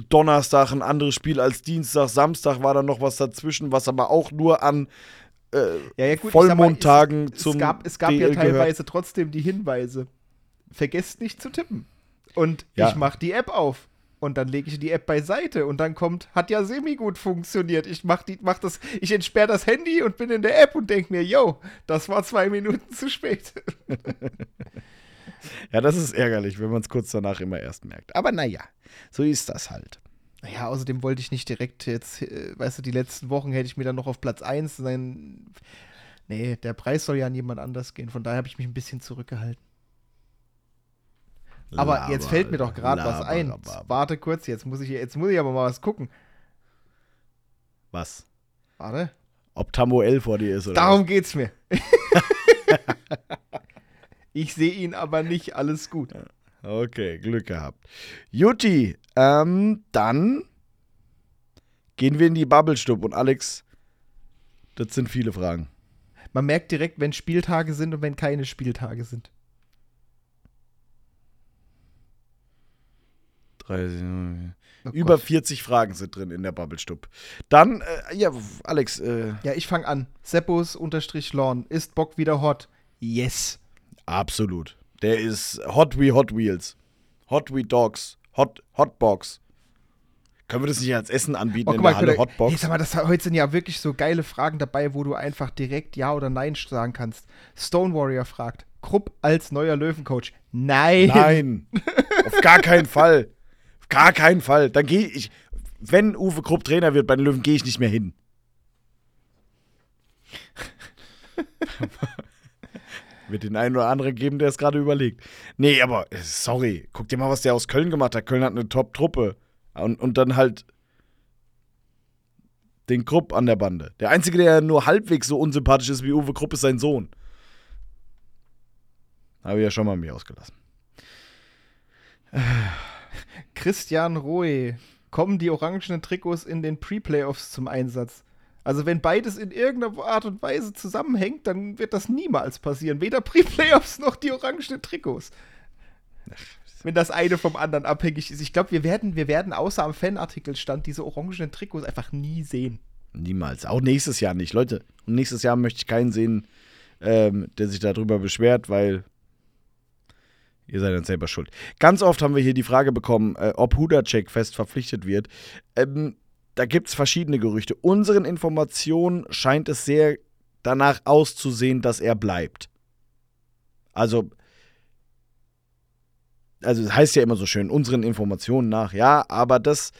Donnerstag ein anderes Spiel als Dienstag, Samstag war dann noch was dazwischen, was aber auch nur an äh, Ja, ja, gut, sag mal, Vollmondtagen es, zum es gab, es gab ja DL gehört. teilweise trotzdem die Hinweise. Vergesst nicht zu tippen. Und Ja. ich mache die App auf. Und dann lege ich die App beiseite und dann kommt, hat ja semi gut funktioniert. Ich mach die, mach das, ich entsperre das Handy und bin in der App und denke mir, yo, das war zwei Minuten zu spät. Ja, das ist ärgerlich, wenn man es kurz danach immer erst merkt. Aber naja, so ist das halt. Naja, außerdem wollte ich nicht direkt jetzt, äh, weißt du, die letzten Wochen hätte ich mir dann noch auf Platz 1 sein. Nee, der Preis soll ja an jemand anders gehen. Von daher habe ich mich ein bisschen zurückgehalten. Aber jetzt fällt mir doch gerade was ein. Laberababa. Warte kurz, jetzt muss ich jetzt muss ich aber mal was gucken. Was? Warte. Ob Tambo L vor dir ist oder Darum geht's mir. ich sehe ihn aber nicht, alles gut. was? Okay, Glück gehabt. Juti, ähm, dann gehen wir in die Bubble-Stub und Alex, das sind viele Fragen. Man merkt direkt, wenn Spieltage sind und wenn keine Spieltage sind. Oh Über Gott. 40 Fragen sind drin in der Bubble-Stub. Dann, äh, ja, Alex, äh, Ja, ich fange an. Seppos unterstrich Lawn. Ist Bock wieder hot? Yes. absolut. Der ist hot wie Hot Wheels. Hot wie Dogs. Hot, Hotbox. Können wir das nicht als Essen anbieten Oh, in mal, der Halle Hey, Hotbox? sag mal, das, heute sind ja wirklich so geile Fragen dabei, wo du einfach direkt Ja oder Nein sagen kannst. Stone Warrior fragt, Krupp als neuer Löwencoach. Nein. Nein, auf gar keinen Fall. Gar keinen Fall. Dann gehe ich, wenn Uwe Krupp Trainer wird bei den Löwen, gehe ich nicht mehr hin. Wird den einen oder anderen geben, der es gerade überlegt. Nee, aber äh, sorry, guck dir mal, was der aus Köln gemacht hat. Köln hat eine Top-Truppe. Und, und dann halt den Krupp an der Bande. Der Einzige, der nur halbwegs so unsympathisch ist wie Uwe Krupp, ist sein Sohn. Habe ich ja schon mal mir ausgelassen. Christian Rohe, kommen die orangenen Trikots in den Pre-Playoffs zum Einsatz? Also wenn beides in irgendeiner Art und Weise zusammenhängt, dann wird das niemals passieren. Weder Pre-Playoffs noch die orangenen Trikots. Wenn das eine vom anderen abhängig ist. Ich glaube, wir werden, wir werden außer am Fanartikelstand diese orangenen Trikots einfach nie sehen. Niemals. Auch nächstes Jahr nicht. Leute, und nächstes Jahr möchte ich keinen sehen, ähm, der sich darüber beschwert, weil ihr seid dann selber schuld. Ganz oft haben wir hier die Frage bekommen, äh, ob Hudacek fest verpflichtet wird. Ähm, da gibt es verschiedene Gerüchte. Unseren Informationen scheint es sehr danach auszusehen, dass er bleibt. Also, also es heißt ja immer so schön, unseren Informationen nach, ja, aber das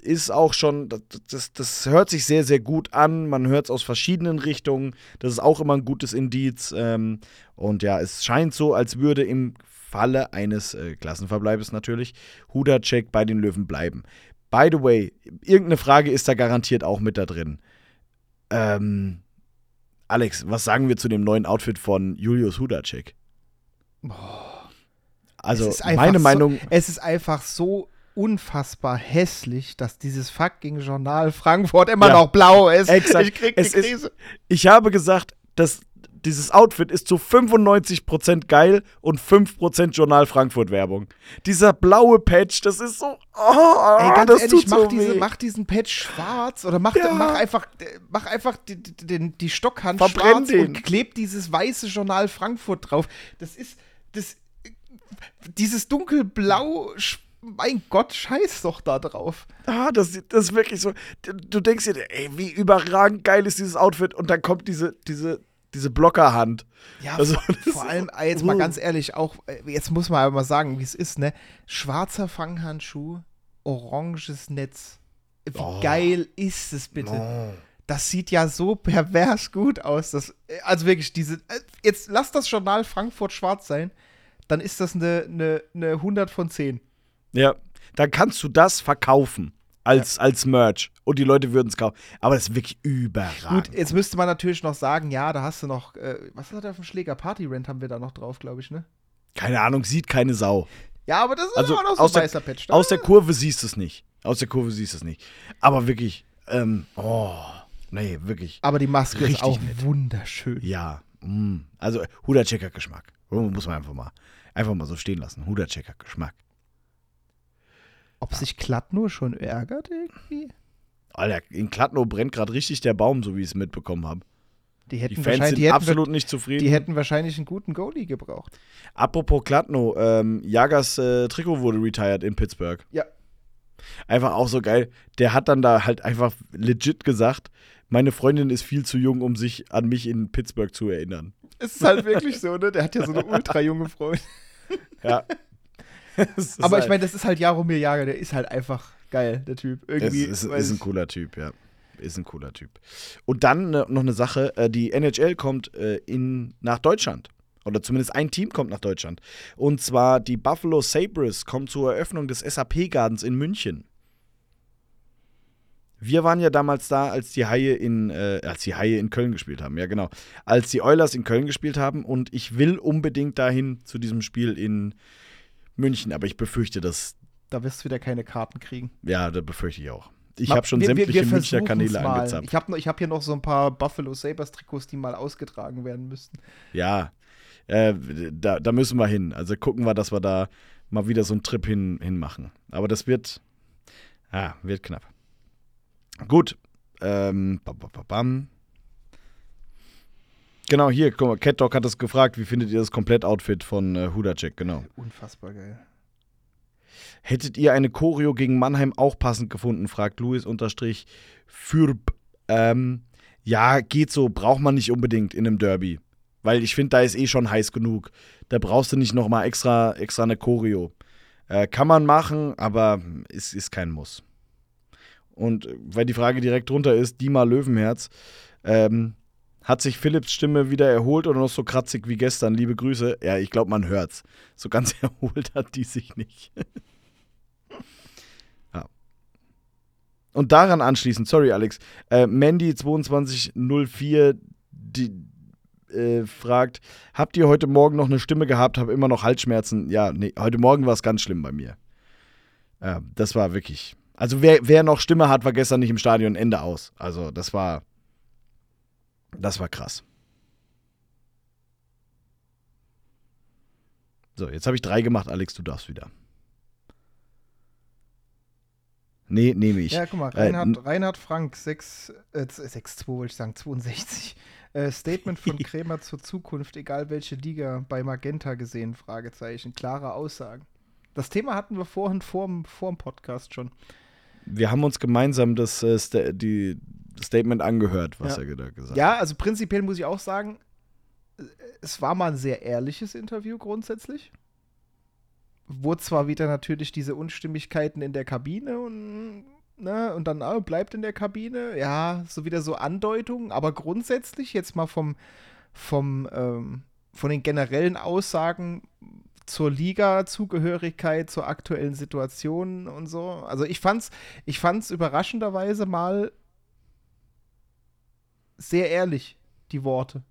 ist auch schon, das, das, hört sich sehr, sehr gut an. Man hört es aus verschiedenen Richtungen. Das ist auch immer ein gutes Indiz. Ähm, und ja, es scheint so, als würde im Falle eines äh, Klassenverbleibes natürlich Hudacek bei den Löwen bleiben. By the way, irgendeine Frage ist da garantiert auch mit da drin. Ähm, Alex, was sagen wir zu dem neuen Outfit von Julius Hudacek? Also, ist einfach meine so, Meinung. Es ist einfach so unfassbar hässlich, dass dieses fucking Journal Frankfurt immer Ja. noch blau ist. Exakt. Ich krieg die Es ist- Krise. Ich habe gesagt, dass dieses Outfit ist zu 95% geil und 5% Journal Frankfurt Werbung. Dieser blaue Patch, das ist so. Oh, Ey, ganz das ehrlich, tut mach, so diese, mach diesen Patch schwarz oder mach, Ja. mach einfach, mach einfach die, die, die, Stockhand Verbrenn schwarz den. und kleb dieses weiße Journal Frankfurt drauf. Das ist, das, dieses dunkelblau, mein Gott, scheiß doch da drauf. Ah, das, das ist wirklich so. Du- denkst dir, ey, wie überragend geil ist dieses Outfit und dann kommt diese, diese, diese Blockerhand. Ja, Also, vor, allem, jetzt mal uh. ganz ehrlich, auch, äh, jetzt muss man aber mal sagen, wie es ist, ne? Schwarzer Fanghandschuh, oranges Netz. Wie Oh. geil ist es bitte? Oh. Das sieht ja so pervers gut aus. Das, äh, also wirklich, diese. äh, Jetzt lass das Journal Frankfurt schwarz sein, dann ist das eine, eine, eine 100 von 10. Ja, dann kannst du das verkaufen als, als Merch und die Leute würden es kaufen. Aber das ist wirklich überragend. Gut, jetzt müsste man natürlich noch sagen, ja, da hast du noch. Äh, was hat er auf dem Schläger? Party Rent haben wir da noch drauf, glaube ich, ne? Keine Ahnung, sieht keine Sau. Ja, aber das ist Also auch noch so aus ein der, weißer Patch. aus der Kurve siehst du es nicht. Aus der Kurve siehst du es nicht. Aber wirklich, ähm, oh, nee, wirklich. aber die Maske ist auch nett. wunderschön. Ja, mm. also Huda-Checker Geschmack. Muss man einfach mal, einfach mal so stehen lassen. Huda-Checker Geschmack. Ob sich Klatt nur schon ärgert irgendwie? Alter, in Kladno brennt gerade richtig der Baum, so wie ich es mitbekommen habe. Die Die hätten, Fans wahrscheinlich, sind die, hätten, absolut nicht zufrieden. die hätten wahrscheinlich einen guten Goalie gebraucht. Apropos Kladno, ähm, Jagers äh, Trikot wurde retired in Pittsburgh. Ja. Einfach auch so geil. Der hat dann da halt einfach legit gesagt, meine Freundin ist viel zu jung, um sich an mich in Pittsburgh zu erinnern. Es ist halt wirklich so, ne? Der hat ja so eine ultra junge Freundin. Ja. Ist Aber ich halt- meine, das ist halt Jaromir Jager, der ist halt einfach geil, der Typ. Irgendwie. ist, weiß ist ein ich- cooler Typ, ja. Ist ein cooler Typ. Und dann äh, noch eine Sache: äh, Die NHL kommt äh, in, nach Deutschland. Oder zumindest ein Team kommt nach Deutschland. Und zwar die Buffalo Sabres kommen zur Eröffnung des SAP-Gardens in München. Wir waren ja damals da, als die Haie in, äh, als die Haie in Köln gespielt haben. Ja, genau. Als die Oilers in Köln gespielt haben. Und ich will unbedingt dahin zu diesem Spiel in München. Aber ich befürchte, dass Da wirst du wieder keine Karten kriegen. ja, das befürchte ich auch. Ich habe schon wir- sämtliche wir Münchner Kanäle mal. angezapft. Ich habe hab hier noch so ein paar Buffalo Sabres Trikots, die mal ausgetragen werden müssten. Ja, äh, da, da müssen wir hin. Also gucken wir, dass wir da mal wieder so einen Trip hin, hin machen. Aber das wird, ah, wird knapp. Gut. Ähm, bam, bam, bam. Genau, hier, guck mal, Cat Dog hat es gefragt, wie findet ihr das Komplett-Outfit von äh, Hudacek, genau. Unfassbar geil. Hättet ihr eine Choreo gegen Mannheim auch passend gefunden? fragt Louis unterstrich Fürb. Ähm, ja, geht so, braucht man nicht unbedingt in einem Derby. Weil ich finde, da ist eh schon heiß genug. Da brauchst du nicht nochmal extra, extra eine Choreo. Äh, kann man machen, aber ist, ist kein Muss. Und äh, weil die Frage direkt drunter ist, Dima Löwenherz, ähm, hat sich Philips Stimme wieder erholt oder noch so kratzig wie gestern? Liebe Grüße. Ja, ich glaube, man hört's. So ganz erholt hat die sich nicht. ja. Und daran anschließend, sorry Alex, äh, Mandy2204 die, äh, fragt, habt ihr heute Morgen noch eine Stimme gehabt, habe immer noch Halsschmerzen? Ja, nee, heute Morgen war es ganz schlimm bei mir. Äh, das war wirklich. Also wer, wer noch Stimme hat, war gestern nicht im Stadion, Ende aus. Also das war das war krass. So, jetzt habe ich drei gemacht. Alex, du darfst wieder. Nee, nehme ich. Ja, guck mal, Reinhard, äh, Reinhard Frank, 6, äh, 6, wollte ich sagen, 62. Äh, Statement von Krämer zur Zukunft, egal welche Liga, bei Magenta gesehen, Fragezeichen. Klare Aussagen. Das Thema hatten wir vorhin vor, vor dem Podcast schon. Wir haben uns gemeinsam das, äh, die, Statement angehört, was ja. er da gesagt hat. Ja, also prinzipiell muss ich auch sagen, es war mal ein sehr ehrliches Interview grundsätzlich. Wurde zwar wieder natürlich diese Unstimmigkeiten in der Kabine und, ne, und dann oh, bleibt in der Kabine, ja, so wieder so Andeutungen, aber grundsätzlich jetzt mal vom, vom, ähm, von den generellen Aussagen zur Liga-Zugehörigkeit, zur aktuellen Situation und so. Also ich fand's, ich fand's überraschenderweise mal sehr ehrlich, die Worte.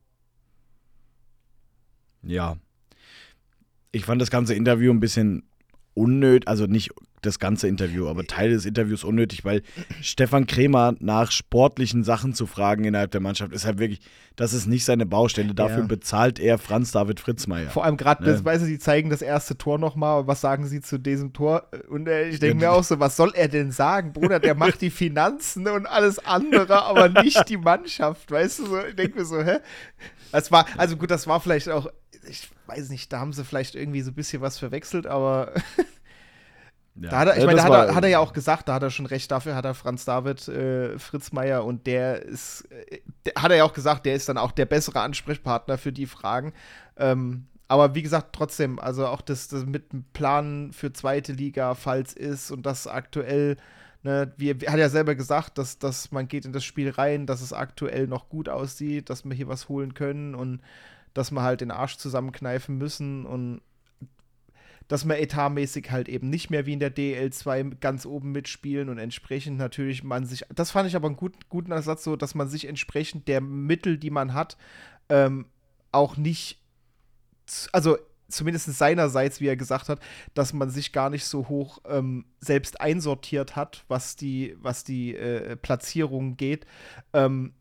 Ja. Ich fand das ganze Interview ein bisschen unnötig, also nicht das ganze Interview, aber Teil des Interviews unnötig, weil Stefan Krämer nach sportlichen Sachen zu fragen innerhalb der Mannschaft ist halt wirklich, das ist nicht seine Baustelle. Dafür ja. bezahlt er Franz David Fritzmeier. Vor allem gerade, ne? weißt du, die zeigen das erste Tor nochmal. Was sagen sie zu diesem Tor? Und äh, ich denke mir auch so, was soll er denn sagen? Bruder, der macht die Finanzen und alles andere, aber nicht die Mannschaft. Weißt du, so, ich denke mir so, hä? Das war, also gut, das war vielleicht auch, ich weiß nicht, da haben sie vielleicht irgendwie so ein bisschen was verwechselt, aber Ja. Da hat er, ich meine, da hat er, hat er, ja auch gesagt, da hat er schon recht, dafür hat er Franz David äh, Fritzmeier und der ist, äh, der, hat er ja auch gesagt, der ist dann auch der bessere Ansprechpartner für die Fragen. Ähm, aber wie gesagt, trotzdem, also auch das, das mit dem Plan für zweite Liga, falls ist und das aktuell, ne, wie, er hat ja selber gesagt, dass, dass man geht in das Spiel rein, dass es aktuell noch gut aussieht, dass wir hier was holen können und dass wir halt den Arsch zusammenkneifen müssen und dass wir etatmäßig halt eben nicht mehr wie in der DL2 ganz oben mitspielen und entsprechend natürlich man sich, das fand ich aber einen gut, guten Ersatz so, dass man sich entsprechend der Mittel, die man hat, ähm, auch nicht, also zumindest seinerseits, wie er gesagt hat, dass man sich gar nicht so hoch ähm, selbst einsortiert hat, was die, was die äh, Platzierung geht. Ähm,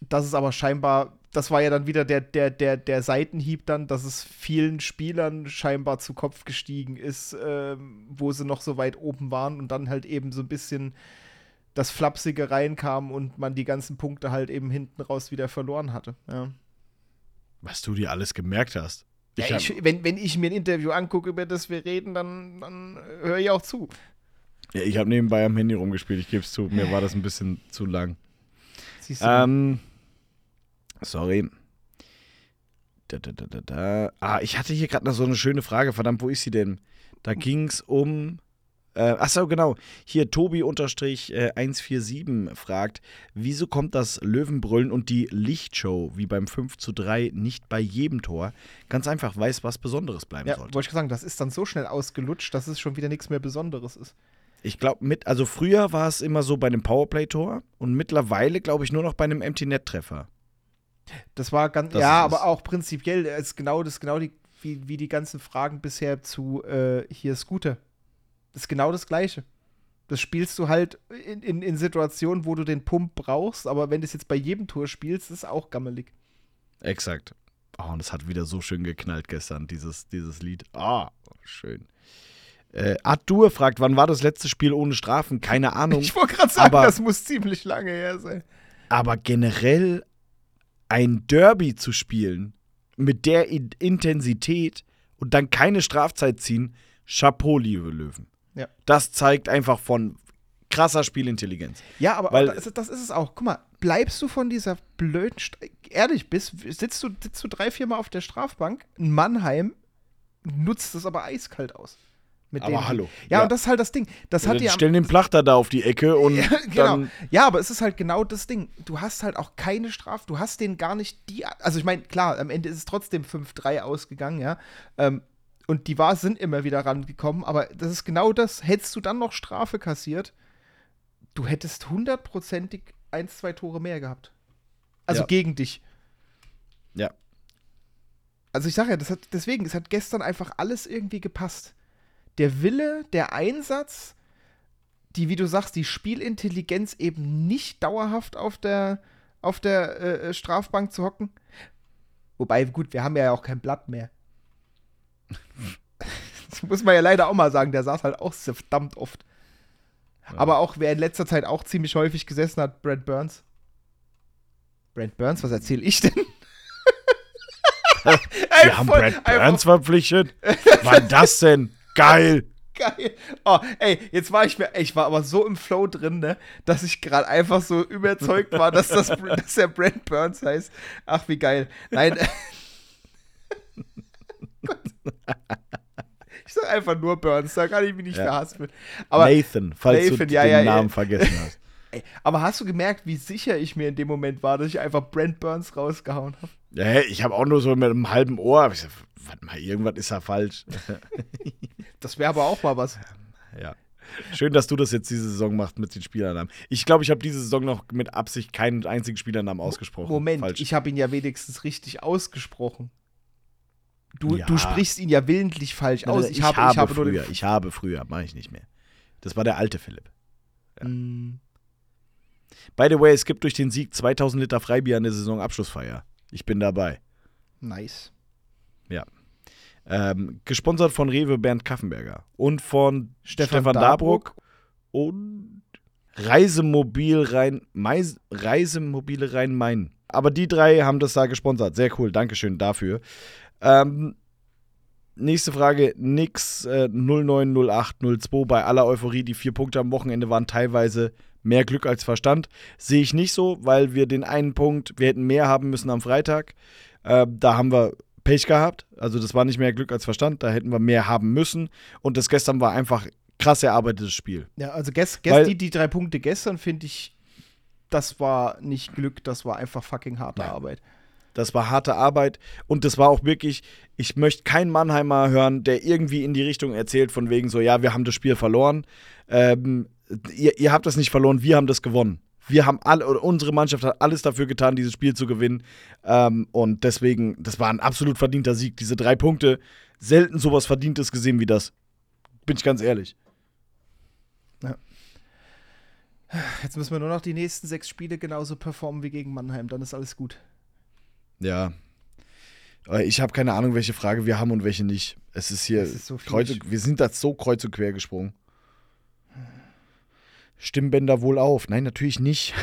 das ist aber scheinbar das war ja dann wieder der, der, der, der Seitenhieb dann, dass es vielen Spielern scheinbar zu Kopf gestiegen ist, äh, wo sie noch so weit oben waren und dann halt eben so ein bisschen das Flapsige reinkam und man die ganzen Punkte halt eben hinten raus wieder verloren hatte. Ja. Was du dir alles gemerkt hast. Ich ja, ich, wenn, wenn ich mir ein Interview angucke, über das wir reden, dann, dann höre ich auch zu. Ja, ich habe nebenbei am Handy rumgespielt, ich gebe es zu, mir war das ein bisschen zu lang. Siehst du? Ähm, Sorry. Da, da, da, da, da. Ah, ich hatte hier gerade noch so eine schöne Frage. Verdammt, wo ist sie denn? Da ging es um. Äh, achso, genau. Hier Tobi-147 äh, fragt, wieso kommt das Löwenbrüllen und die Lichtshow wie beim 5 zu 3 nicht bei jedem Tor? Ganz einfach, weil es was Besonderes bleiben ja, sollte. Wollte ich sagen, das ist dann so schnell ausgelutscht, dass es schon wieder nichts mehr Besonderes ist. Ich glaube, mit, also früher war es immer so bei einem Powerplay-Tor und mittlerweile, glaube ich, nur noch bei einem Empty-Net-Treffer. Das war ganz, das ja, aber auch prinzipiell ist genau das, genau die, wie, wie die ganzen Fragen bisher zu äh, hier Scooter. Das ist genau das Gleiche. Das spielst du halt in, in, in Situationen, wo du den Pump brauchst, aber wenn du es jetzt bei jedem Tor spielst, ist es auch gammelig. Exakt. Oh, und es hat wieder so schön geknallt gestern, dieses, dieses Lied. Ah, oh, schön. Äh, Arthur fragt, wann war das letzte Spiel ohne Strafen? Keine Ahnung. Ich wollte gerade sagen, aber, das muss ziemlich lange her sein. Aber generell ein Derby zu spielen mit der Intensität und dann keine Strafzeit ziehen, Chapeau, liebe Löwen. Ja. Das zeigt einfach von krasser Spielintelligenz. Ja, aber, Weil- das, ist- das ist es auch. Guck mal, bleibst du von dieser blöden, St ehrlich bist, sitzt du, sitzt du drei, vier Mal auf der Strafbank, in Mannheim nutzt es aber eiskalt aus. Mit Aber denen- hallo. Ja, Ja. und das ist halt das Ding. Das hat Dann ja stellen den Plachter da auf die Ecke und Ja, genau. Ja, aber es ist halt genau das Ding. Du hast halt auch keine Strafe. Du hast denen gar nicht die. Also, ich meine, klar, am Ende ist es trotzdem 5-3 ausgegangen, ja. Ähm, und die war, sind immer wieder rangekommen, aber das ist genau das. Hättest du dann noch Strafe kassiert, du hättest hundertprozentig ein, zwei Tore mehr gehabt. Also Ja. gegen dich. Ja. Also ich sage ja, das hat, deswegen, es hat gestern einfach alles irgendwie gepasst. Der Wille, der Einsatz, die, wie du sagst, die Spielintelligenz eben nicht dauerhaft auf der, auf der äh, Strafbank zu hocken. Wobei, gut, wir haben ja auch kein Blatt mehr. Das muss man ja leider auch mal sagen, der saß halt auch so verdammt oft. Aber auch, wer in letzter Zeit auch ziemlich häufig gesessen hat, Brad Burns. Brad Burns, was erzähle ich denn? Wir haben Brad Burns verpflichtet. Was war das denn? Geil. Geil. Oh, ey, jetzt war ich mir, ey, ich war aber so im Flow drin, ne, dass ich gerade einfach so überzeugt war, dass, das, dass der Brent Burns heißt. Ach, wie geil. Nein. Ich sag einfach nur Burns, da kann ich mich nicht Ja. verhaspeln. Aber, Nathan, falls Nathan, du ja, den ja, Namen vergessen hast. Ey, aber hast du gemerkt, wie sicher ich mir in dem Moment war, dass ich einfach Brent Burns rausgehauen habe? Ja, ich habe auch nur so mit einem halben Ohr. Ich gesagt, warte mal, irgendwas ist da falsch. Das wäre aber auch mal was. ja. Schön, dass du das jetzt diese Saison machst mit den Spielernamen. Ich glaube, ich habe diese Saison noch mit Absicht keinen einzigen Spielernamen ausgesprochen. Moment, Falsch. ich habe ihn ja wenigstens richtig ausgesprochen. Du, Ja. du sprichst ihn ja willentlich falsch aus. nein, Ich, habe, ich habe früher, ich habe früher, mache ich nicht mehr. Das war der alte Philipp. Mm, By the way, es gibt durch den Sieg 2000 Liter Freibier an der Saisonabschlussfeier. Ich bin dabei. Nice. Ähm, gesponsert von Rewe Bernd Kaffenberger und von Stefan Stefan, Dabruck. Dabruck und Reisemobil Rhein, Mais, Reisemobile Rhein-Main. Aber die drei haben das da gesponsert. Sehr cool. Dankeschön dafür. Ähm, nächste Frage. Nix äh, 090802. Bei aller Euphorie, die vier Punkte am Wochenende waren teilweise mehr Glück als Verstand. Sehe ich nicht so, weil wir den einen Punkt, wir hätten mehr haben müssen am Freitag. Äh, da haben wir Pech gehabt. Also das war nicht mehr Glück als Verstand. Da hätten wir mehr haben müssen. Und das gestern war einfach krass erarbeitetes Spiel. Ja, also gest, Weil- gest, die, die drei Punkte gestern finde ich, das war nicht Glück, das war einfach fucking harte Ja. Arbeit. Das war harte Arbeit und das war auch wirklich, ich möchte keinen Mannheimer hören, der irgendwie in die Richtung erzählt, von wegen so, ja, wir haben das Spiel verloren. Ähm, ihr, ihr habt das nicht verloren, wir haben das gewonnen. Wir haben alle, unsere Mannschaft hat alles dafür getan, dieses Spiel zu gewinnen. Ähm, und deswegen, das war ein absolut verdienter Sieg. Diese drei Punkte, selten sowas Verdientes gesehen wie das. Bin ich ganz ehrlich. Jetzt müssen wir nur noch die nächsten sechs Spiele genauso performen wie gegen Mannheim, dann ist alles gut. Ja. Ich habe keine Ahnung, welche Frage wir haben und welche nicht. Es ist hier Es ist so kreuz wir sind da so kreuz und quer gesprungen. Stimmbänder wohl auf? Nein, natürlich nicht.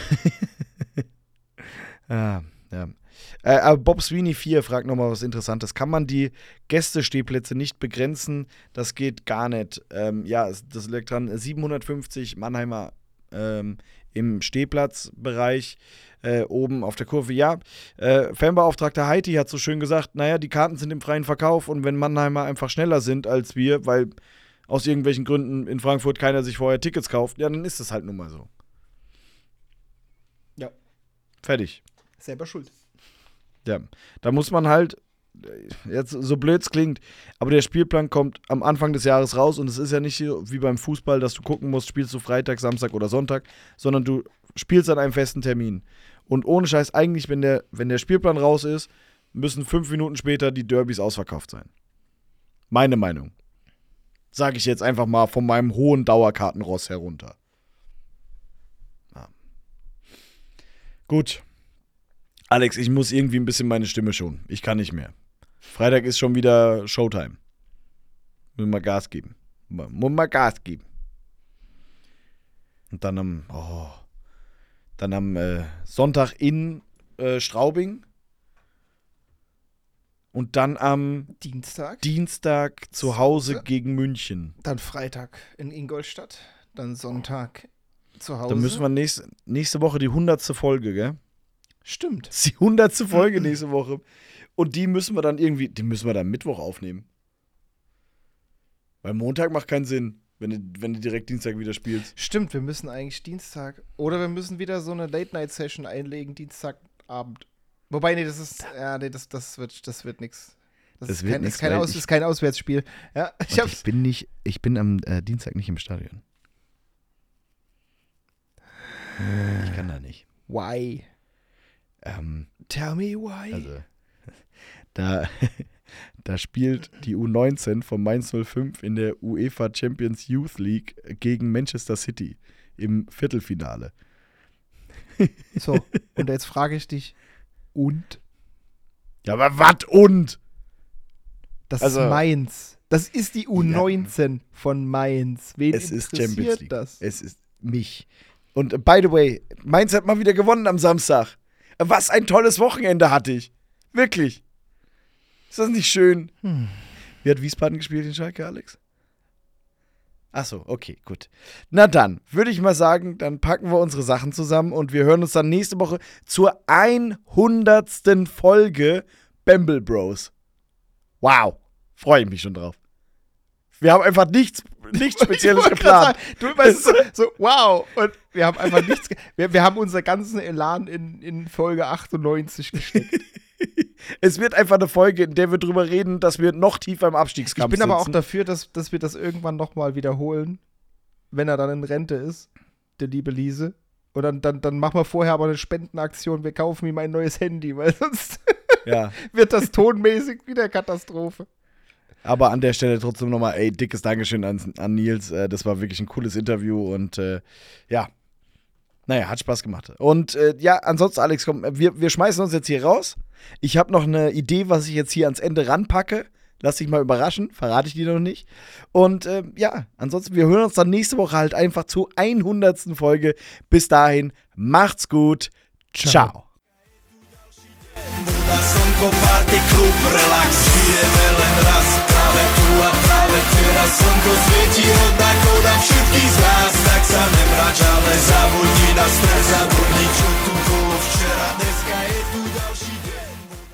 ja, ja. Äh, Bob Sweeney 4 fragt nochmal was Interessantes. Kann man die Gästestehplätze nicht begrenzen? Das geht gar nicht. Ähm, ja, das liegt dran. 750 Mannheimer ähm, im Stehplatzbereich äh, oben auf der Kurve. Ja, äh, Fanbeauftragter Heiti hat so schön gesagt, naja, die Karten sind im freien Verkauf und wenn Mannheimer einfach schneller sind als wir, weil aus irgendwelchen Gründen in Frankfurt keiner sich vorher Tickets kauft, ja, dann ist das halt nun mal so. Ja. Fertig. Selber schuld. Ja, da muss man halt, jetzt so blöd es klingt, aber der Spielplan kommt am Anfang des Jahres raus und es ist ja nicht so wie beim Fußball, dass du gucken musst, spielst du Freitag, Samstag oder Sonntag, sondern du spielst an einem festen Termin. Und ohne Scheiß, eigentlich, wenn der, wenn der Spielplan raus ist, müssen fünf Minuten später die Derbys ausverkauft sein. Meine Meinung. Sage ich jetzt einfach mal von meinem hohen Dauerkartenross herunter. Ja. Gut. Alex, ich muss irgendwie ein bisschen meine Stimme schonen. Ich kann nicht mehr. Freitag ist schon wieder Showtime. Muss mal Gas geben. Mu- Muss mal Gas geben. Und dann am, oh, dann am äh, Sonntag in äh, Straubing. Und dann am Dienstag. Dienstag zu Hause gegen München. Dann Freitag in Ingolstadt. Dann Sonntag zu Hause. Dann müssen wir nächste, nächste Woche die hundertste Folge, gell? Stimmt. Das ist die hundertste Folge nächste Woche. Und die müssen wir dann irgendwie, die müssen wir dann Mittwoch aufnehmen. Weil Montag macht keinen Sinn, wenn du, wenn du direkt Dienstag wieder spielst. Stimmt, wir müssen eigentlich Dienstag. Oder wir müssen wieder so eine Late-Night-Session einlegen, Dienstagabend. Wobei, nee, das ist. Ja, nee, das, das wird, das wird nix. Das, Das ist, wird kein, nix, ist, kein Aus, ich- ist kein Auswärtsspiel. Ja, ich ich bin nicht, ich bin am äh, Dienstag nicht im Stadion. Ich kann da nicht. Why? Ähm, Tell me why. also, da, da spielt die U19 von Mainz 05 in der UEFA Champions Youth League gegen Manchester City im Viertelfinale. So, und jetzt frage ich dich. Und? Ja, aber was und? Das Also- ist Mainz. Das ist die U19 von Mainz. Wen Es ist Champions League. das? Es ist mich. Und äh, by the way, Mainz hat mal wieder gewonnen am Samstag. Was ein tolles Wochenende hatte ich. Wirklich. Ist das nicht schön? Hm. Wie hat Wiesbaden gespielt in Schalke, Alex? Ach so, okay, gut. Na dann, würde ich mal sagen, dann packen wir unsere Sachen zusammen und wir hören uns dann nächste Woche zur 100. Folge Bamble Bros. Wow, freue ich mich schon drauf. Wir haben einfach nichts, nichts Spezielles geplant. Sagen, du weißt so, so, wow. Und wir haben einfach nichts. Wir, wir haben unseren ganzen Elan in, in Folge 98 gesteckt. Es wird einfach eine Folge, in der wir drüber reden, dass wir noch tiefer im Ich Abstiegskampf bin aber auch sitzen. dafür, dass, dass wir das irgendwann nochmal wiederholen, wenn er dann in Rente ist, der liebe Liese. Und dann, dann, dann machen wir vorher aber eine Spendenaktion. Wir kaufen ihm ein neues Handy, weil sonst Ja, wird das tonmäßig wieder Katastrophe. aber an der Stelle trotzdem nochmal, ey, dickes Dankeschön an, an Nils. Äh, das war wirklich ein cooles Interview und äh, ja, naja, hat Spaß gemacht. Und äh, ja, ansonsten, Alex, komm, wir, wir schmeißen uns jetzt hier raus. Ich habe noch eine Idee, was ich jetzt hier ans Ende ranpacke. Lass dich mal überraschen, verrate ich dir noch nicht. Und äh, ja, ansonsten, wir hören uns dann nächste Woche halt einfach zur 100. Folge. Bis dahin, macht's gut. Ciao. Party klub, raz tu a Veď teraz slnko svieti rovnako na všetkých z nás. Tak sa nemrač, ale zabudni na stres Zabudni, čo tu bolo včera, neviem